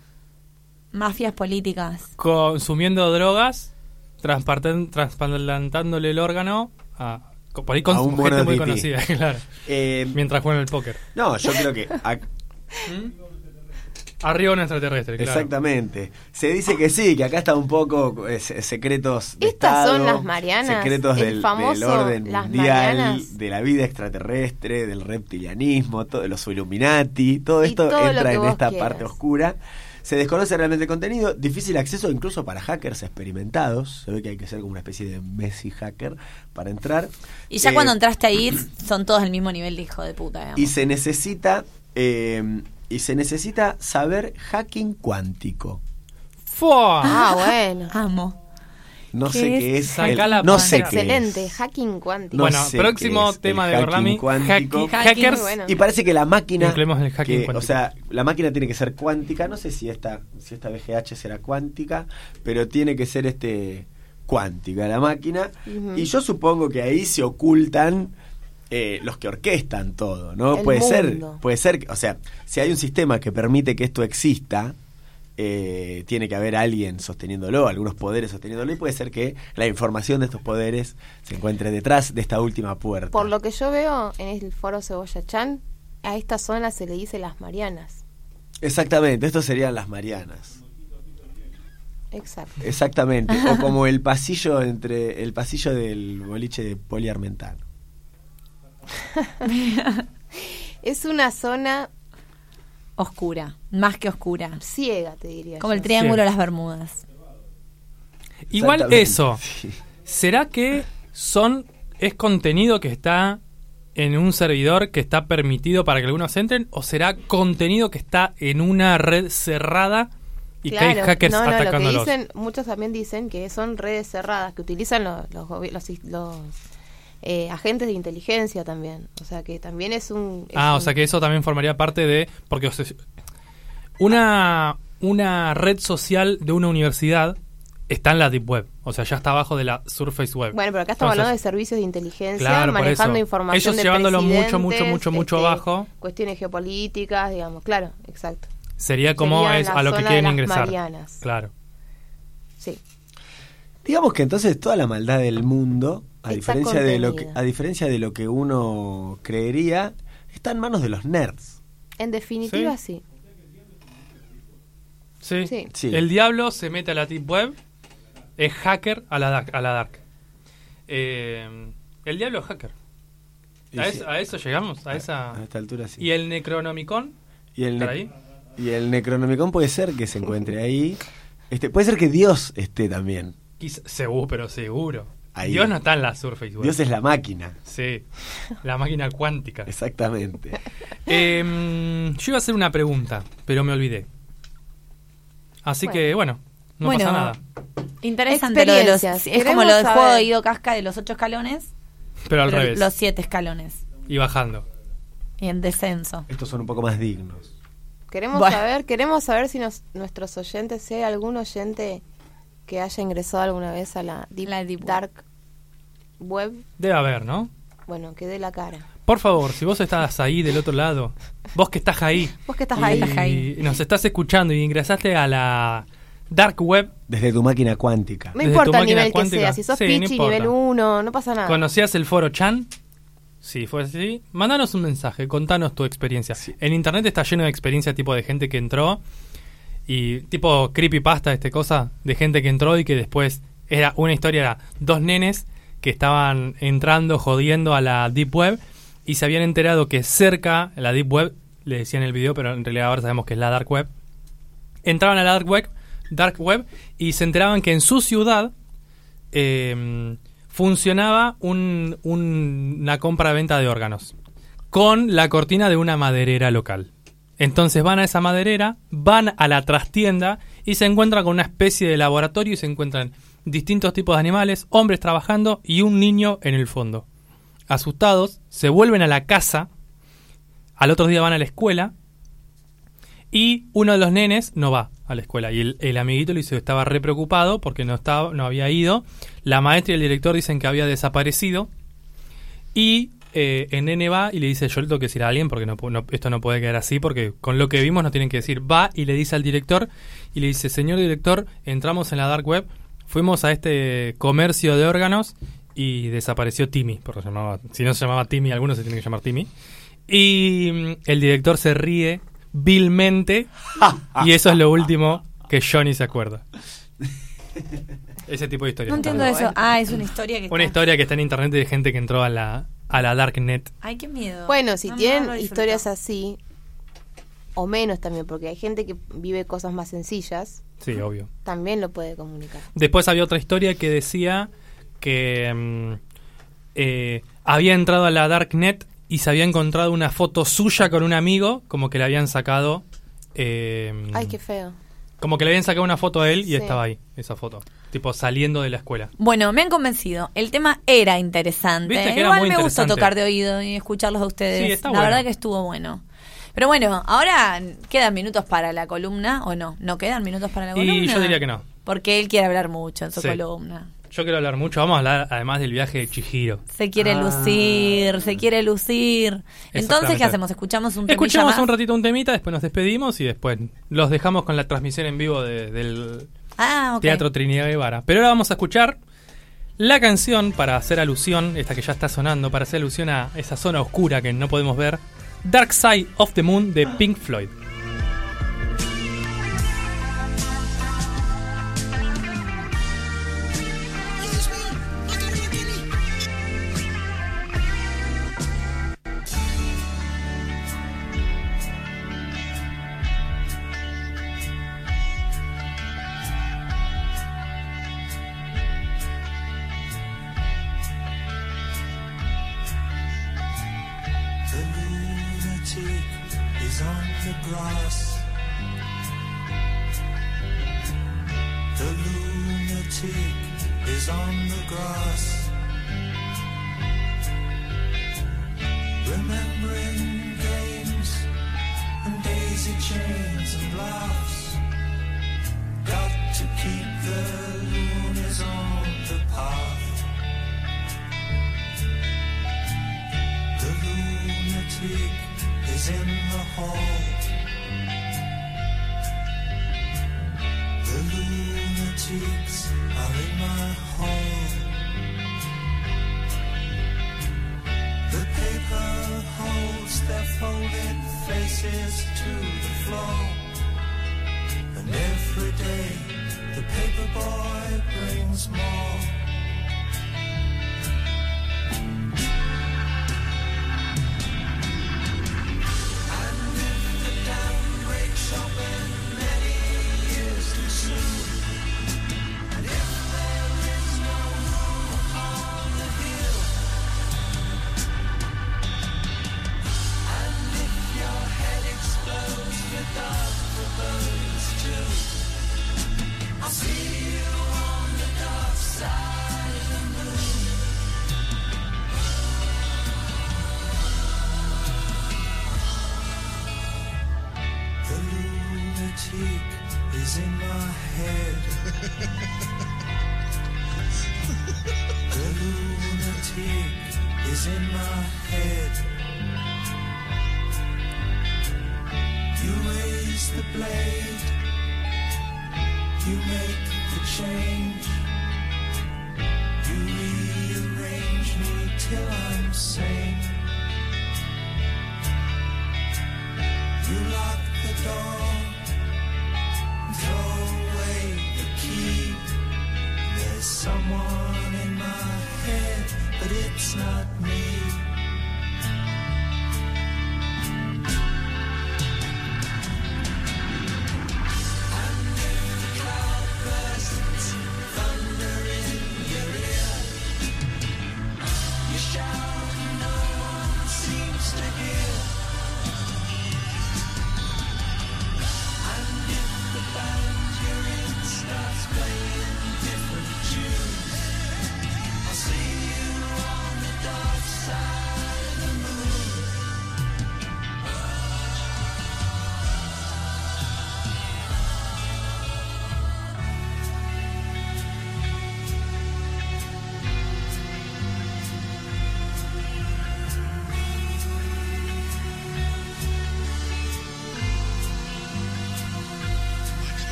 mafias políticas. consumiendo drogas, trasplantándole el órgano a, por ahí con A un gente muy conocida, claro. Eh, Mientras juegan el póker. no, yo creo que... ac- Arriba un extraterrestre, claro. Exactamente. Se dice que sí, que acá está un poco eh, se- secretos de Estas son las Marianas, secretos el del, famoso del orden mundial, Marianas. de la vida extraterrestre, del reptilianismo, todo, de los Illuminati, todo Y esto todo entra en esta quieras. parte oscura. Se desconoce realmente el contenido, difícil acceso incluso para hackers experimentados. Se ve que hay que ser como una especie de Messi hacker para entrar. Y ya Eh, cuando entraste ahí son todos del mismo nivel de hijo de puta, digamos. y se necesita eh, y se necesita saber hacking cuántico. ¡Fua! Ah, bueno. Amo. No ¿Qué sé es? qué es. Sacá el- la no sé qué Excelente, es. hacking cuántico. No bueno, sé próximo tema de hacking Gorlami, hackers. Bueno. Y parece que la máquina, el hacking que, cuántico. o sea, la máquina tiene que ser cuántica. No sé si esta, si esta VGH será cuántica, pero tiene que ser este cuántica la máquina. Y yo supongo que ahí se ocultan eh, los que orquestan todo, ¿no? El puede ser, puede ser, o sea, si hay un sistema que permite que esto exista. eh, tiene que haber alguien sosteniéndolo, algunos poderes sosteniéndolo, y puede ser que la información de estos poderes se encuentre detrás de esta última puerta. Por lo que yo veo en el foro Cebolla Chan, a esta zona se le dice las Marianas. Exactamente, estos serían las Marianas. Exacto. Exactamente, o como el pasillo entre el pasillo del boliche de poliarmentano. Es una zona Oscura, más que oscura. ciega, te diría. Como yo. el triángulo Sí. de las Bermudas. Igual eso. ¿será que son es contenido que está en un servidor que está permitido para que algunos entren o será contenido que está en una red cerrada y que hay hackers no, no, lo que atacándolos? dicen, muchos también dicen que son redes cerradas, que utilizan los, los, los, los, eh, agentes de inteligencia también. O sea que también es un... es Ah, o sea que eso también formaría parte de porque o sea, una una red social de una universidad está en la deep web, o sea, ya está abajo de la Surface Web. Bueno, pero acá estamos Entonces, hablando de servicios de inteligencia, Claro, manejando información Ellos de llevándolo mucho, mucho, mucho, mucho este, abajo. Cuestiones geopolíticas, digamos, claro, exacto. Sería como Sería es a lo que quieren de las ingresar. Marianas. Claro. Sí. Digamos que entonces toda la maldad del mundo, a diferencia de lo que a diferencia de lo que uno creería, está en manos de los nerds. En definitiva, sí. Sí. Sí. Sí. El diablo se mete a la deep web, es hacker a la dark. A la dark. Eh, el diablo es hacker. ¿A, a eso llegamos? ¿A esa? A esta altura sí. ¿Y el Necronomicon? Y el, ¿Estará ne- ahí? y el Necronomicon puede ser que se encuentre ahí. Este, puede ser que Dios esté también. Quizá- seguro, pero seguro. Ahí. Dios no está en la Surface Web. Dios es la máquina. Sí, la máquina cuántica. Exactamente. Em, yo iba a hacer una pregunta, pero me olvidé. Así que, bueno, no Bueno, pasa nada. Interesante lo de los. Experiencias. Es como lo del juego de Guido Casca de los ocho escalones. Pero al pero revés. Los siete escalones. Y bajando. Y en descenso. Estos son un poco más dignos. Queremos Bueno. saber, queremos saber si nos- nuestros oyentes, si hay algún oyente que haya ingresado alguna vez a la Deep, La Deep Web. Dark Web, Debe haber, ¿no? bueno, que dé la cara. Por favor, si vos estás ahí del otro lado, vos que estás ahí, Vos que estás y ahí. Estás ahí. nos estás escuchando y ingresaste a la Dark Web, Desde tu máquina cuántica. No Desde importa el nivel que cuántica. sea, si sos Sí, no Pichi nivel 1, no pasa nada. ¿conocías el foro Chan? Si fue así, mandanos un mensaje, contanos tu experiencia. En internet está lleno de experiencia tipo de gente que entró y tipo creepypasta, este cosa, de gente que entró y que después era una historia, era dos nenes que estaban entrando, jodiendo a la Deep Web y se habían enterado que cerca, la Deep Web, le decían en el video, pero en realidad ahora sabemos que es la Dark Web, entraban a la Dark Web, Dark Web y se enteraban que en su ciudad eh, funcionaba un- un- una compra-venta de órganos con la cortina de una maderera local. Entonces van a esa maderera, van a la trastienda y se encuentran con una especie de laboratorio y se encuentran distintos tipos de animales, hombres trabajando y un niño en el fondo. Asustados, se vuelven a la casa, al otro día van a la escuela y uno de los nenes no va a la escuela. Y el, el amiguito le dice estaba re preocupado porque no, estaba, no había ido. La maestra y el director dicen que había desaparecido. Y eh, el nene va y le dice, yo le tengo que decir a alguien porque no, no- esto no puede quedar así porque con lo que vimos nos tienen que decir. Va y le dice al director y le dice, señor director, entramos en la dark web, fuimos a este comercio de órganos y desapareció Timmy. Porque se llamaba, si no se llamaba Timmy, algunos se tienen que llamar Timmy. Y mm, el director se ríe vilmente y eso es lo último que Johnny se acuerda. Ese tipo de historia. No entiendo eso. Ah, es una historia que. Una está- historia que está en internet de gente que entró a la, a la Darknet. Ay, qué miedo. Bueno, si No, tienen no historias así, o menos también, porque hay gente que vive cosas más sencillas, Sí, obvio. también lo puede comunicar. Después había otra historia que decía que mm, eh, había entrado a la Darknet y se había encontrado una foto suya con un amigo, como que le habían sacado. eh, Ay, qué feo. Como que le habían sacado una foto a él y Sí. estaba ahí, esa foto. Tipo saliendo de la escuela. Bueno, me han convencido. El tema era interesante. Viste que era Igual muy me gustó interesante. tocar de oído y escucharlos a ustedes. Sí, está la bueno. verdad que estuvo bueno. Pero bueno, ahora quedan minutos para la columna o no. ¿No quedan minutos para la columna? Y yo diría que no. Porque él quiere hablar mucho en su Sí. columna. Yo quiero hablar mucho. Vamos a hablar además del viaje de Chihiro. Se quiere Ah. lucir, se quiere lucir. Entonces, ¿qué hacemos? ¿Escuchamos un temilla Escuchamos más? un ratito un temita, después nos despedimos y después los dejamos con la transmisión en vivo de- del Ah. Teatro Trinidad Guevara. Pero ahora vamos a escuchar la canción para hacer alusión, esta que ya está sonando, para hacer alusión a esa zona oscura que no podemos ver, Dark Side of the Moon de Pink Floyd.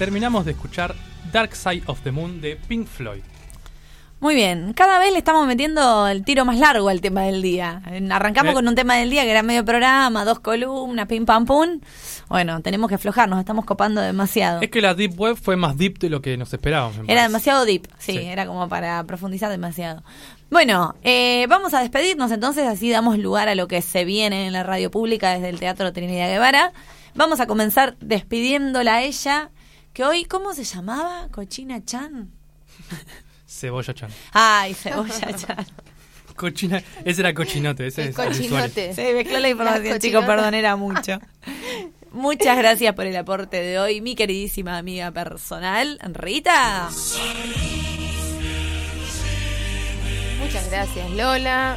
Terminamos de escuchar Dark Side of the Moon de Pink Floyd. Muy bien, cada vez le estamos metiendo el tiro más largo al tema del día. Arrancamos Eh. con un tema del día que era medio programa, dos columnas, pim pam pum. Bueno, tenemos que aflojar, nos estamos copando demasiado. Es que la Deep Web fue más deep de lo que nos esperábamos. Era parece. demasiado deep, sí, Sí. era como para profundizar demasiado. Bueno, eh, vamos a despedirnos entonces, así damos lugar a lo que se viene en la radio pública desde el Teatro Trinidad Guevara. Vamos a comenzar despidiéndola a ella, que hoy, ¿cómo se llamaba? Cochina Chan. Cebolla Chan. Ay, cebolla Chan. Cochina, ese era cochinote, ese El es cochinote. Se mezcló la información, chicos, perdón, era mucho. Muchas gracias por el aporte de hoy, mi queridísima amiga personal, Rita. Muchas gracias, Lola.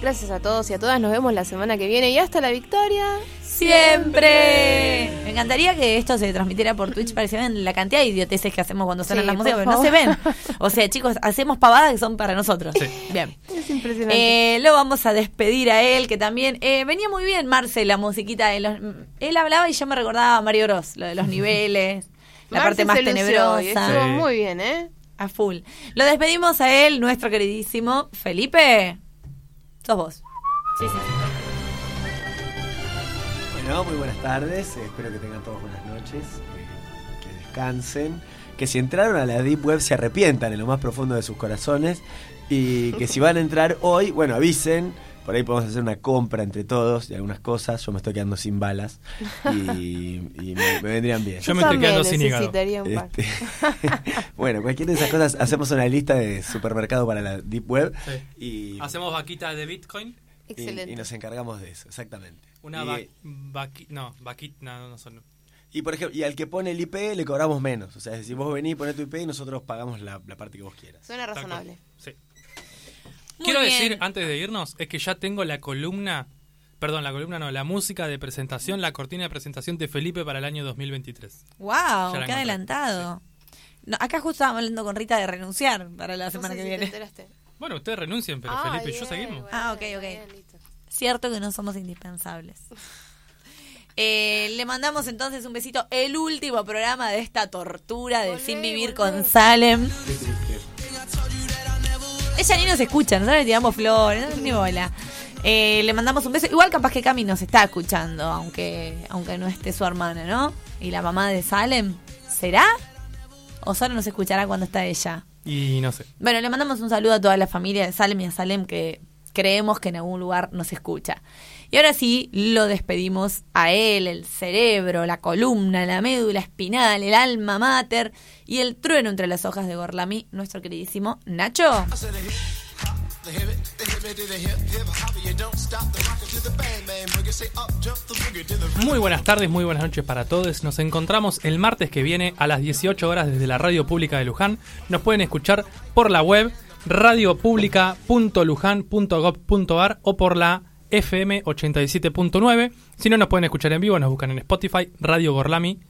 Gracias a todos y a todas. Nos vemos la semana que viene y hasta la victoria. Siempre. Me encantaría que esto se transmitiera por Twitch para que se vean la cantidad de idioteces que hacemos cuando suenan Sí, las músicas, pero no se ven. O sea, chicos, hacemos pavadas que son para nosotros. Bien. Es impresionante. Eh, lo vamos a despedir a él, que también eh, venía muy bien, Marce, la musiquita de los. Él hablaba y yo me recordaba a Mario Bros, lo de los niveles, la Marce parte más se lució y tenebrosa. Estuvo Sí. muy bien, ¿eh? A full. Lo despedimos a él, nuestro queridísimo Felipe. Sos vos. Sí, sí, sí. Bueno, muy buenas tardes. espero que tengan todos buenas noches. eh, que descansen. Que si entraron a la Deep Web se arrepientan en lo más profundo de sus corazones. Y que si van a entrar hoy, bueno, avisen. Por ahí podemos hacer una compra entre todos y algunas cosas. Yo me estoy quedando sin balas. Y, y me, me vendrían bien. Yo me estoy quedando sin hígado. Este, bueno, cualquiera de esas cosas, hacemos una lista de supermercado para la Deep Web Sí. y, Hacemos vaquita de Bitcoin. y nos encargamos de eso, exactamente. Una y, va, vaqui- no, vaquita, no, no son. y, por ejemplo, y al que pone el IP le cobramos menos. O sea, es decir, vos venís, ponés tu IP y nosotros pagamos la, la parte que vos quieras. Suena razonable. Sí. Muy Quiero bien. decir, antes de irnos, es que ya tengo la columna, perdón, la columna no, la música de presentación, la cortina de presentación de Felipe para el año 2023. Wow, qué adelantado. No, acá justo estábamos hablando con Rita de renunciar para la No semana sé que si viene. Bueno, ustedes renuncien, pero Ah, Felipe y yo seguimos. bueno, Ah, ok, ok. bien. Cierto que no somos indispensables. Eh, le mandamos entonces un besito. El último programa de esta tortura de Sin Vivir con Salem. Ella ni nos escucha, nosotros le tiramos flores, no, ni bola. Eh, le mandamos un beso. Igual capaz que Cami nos está escuchando, aunque, aunque no esté su hermana, ¿no? Y la mamá de Salem, ¿será? ¿O solo nos escuchará cuando está ella? Y no sé. Bueno, le mandamos un saludo a toda la familia de Salem y a Salem que creemos que en algún lugar nos escucha. Y ahora sí, lo despedimos a él, el cerebro, la columna, la médula espinal, el alma mater y el trueno entre las hojas de Gorlami, nuestro queridísimo Nacho. Muy buenas tardes, muy buenas noches para todos. Nos encontramos el martes que viene a las 18 horas desde la Radio Pública de Luján. Nos pueden escuchar por la web radiopublica.lujan.gov.ar o por la FM 87.9. Si no nos pueden escuchar en vivo, nos buscan en Spotify, Radio Gorlami,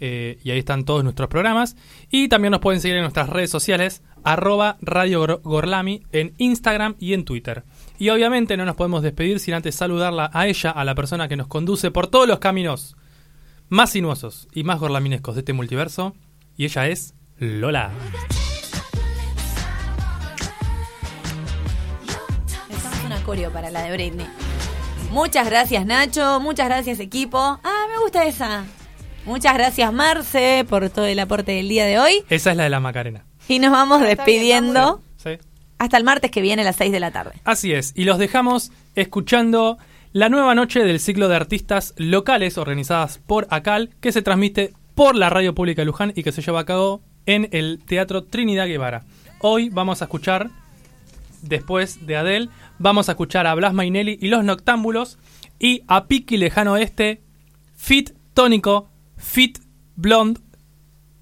eh, y ahí están todos nuestros programas. Y también nos pueden seguir en nuestras redes sociales, arroba Radio Gor- Gorlami, en Instagram y en Twitter. Y obviamente no nos podemos despedir sin antes saludarla a ella, a la persona que nos conduce por todos los caminos más sinuosos y más gorlaminescos de este multiverso. Y ella es Lola. Para la de Britney. Muchas gracias Nacho, muchas gracias equipo. Ah, me gusta esa. Muchas gracias Marce por todo el aporte del día de hoy. Esa es la de la Macarena. Y nos vamos Ah, bien, despidiendo Sí. hasta el martes que viene a las 6 de la tarde. Así es, y los dejamos escuchando la nueva noche del ciclo de artistas locales organizadas por ACAL, que se transmite por la Radio Pública de Luján y que se lleva a cabo en el Teatro Trinidad Guevara. Hoy vamos a escuchar, después de Adele, vamos a escuchar a Blas Mainelli y los Noctámbulos y a Piki Lejano Este, Fit Tónico, Fit Blonde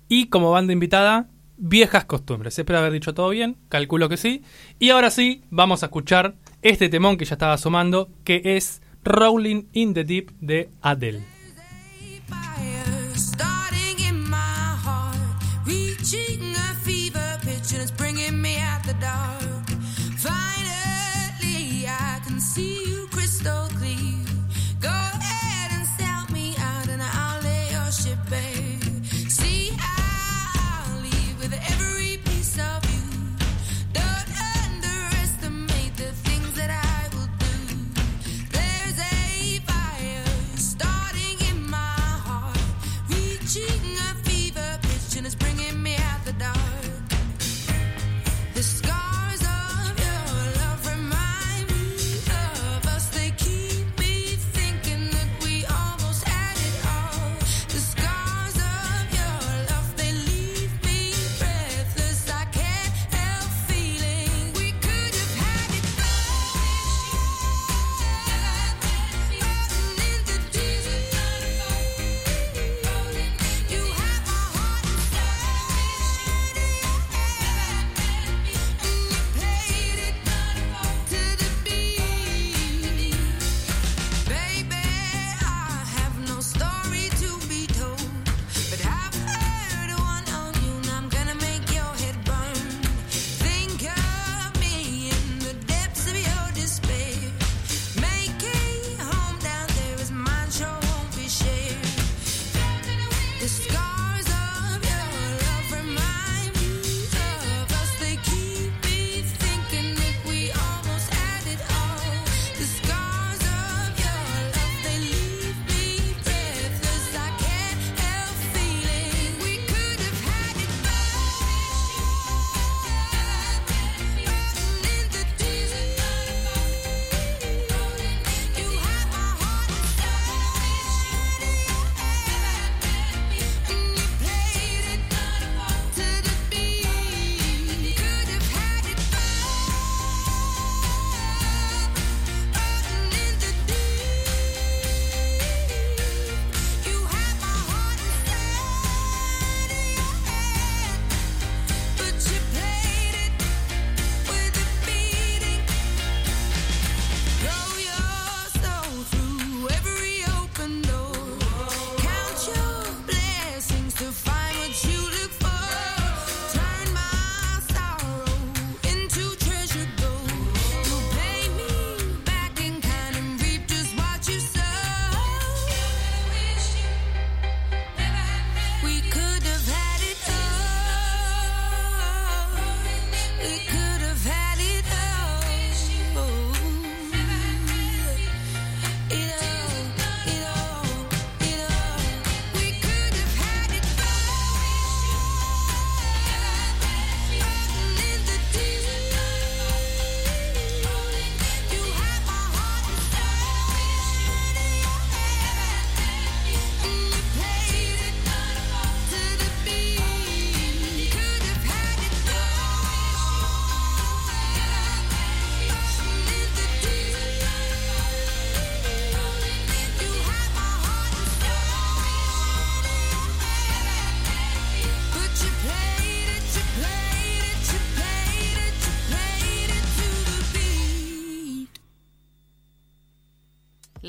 y como banda invitada, Viejas Costumbres. Espero haber dicho todo bien, calculo que sí. Y ahora sí, vamos a escuchar este temón que ya estaba asomando, que es Rolling in the Deep de Adele.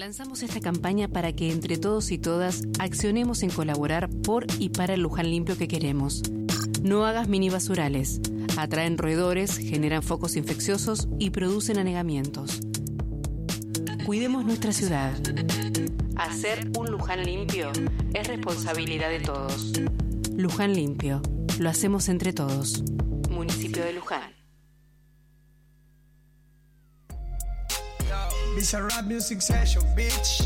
Lanzamos esta campaña para que entre todos y todas accionemos en colaborar por y para el Luján limpio que queremos. No hagas mini basurales. Atraen roedores, generan focos infecciosos y producen anegamientos. Cuidemos nuestra ciudad. Hacer un Luján limpio es responsabilidad de todos. Luján limpio. Lo hacemos entre todos. Bizarrap Music Session, bitch.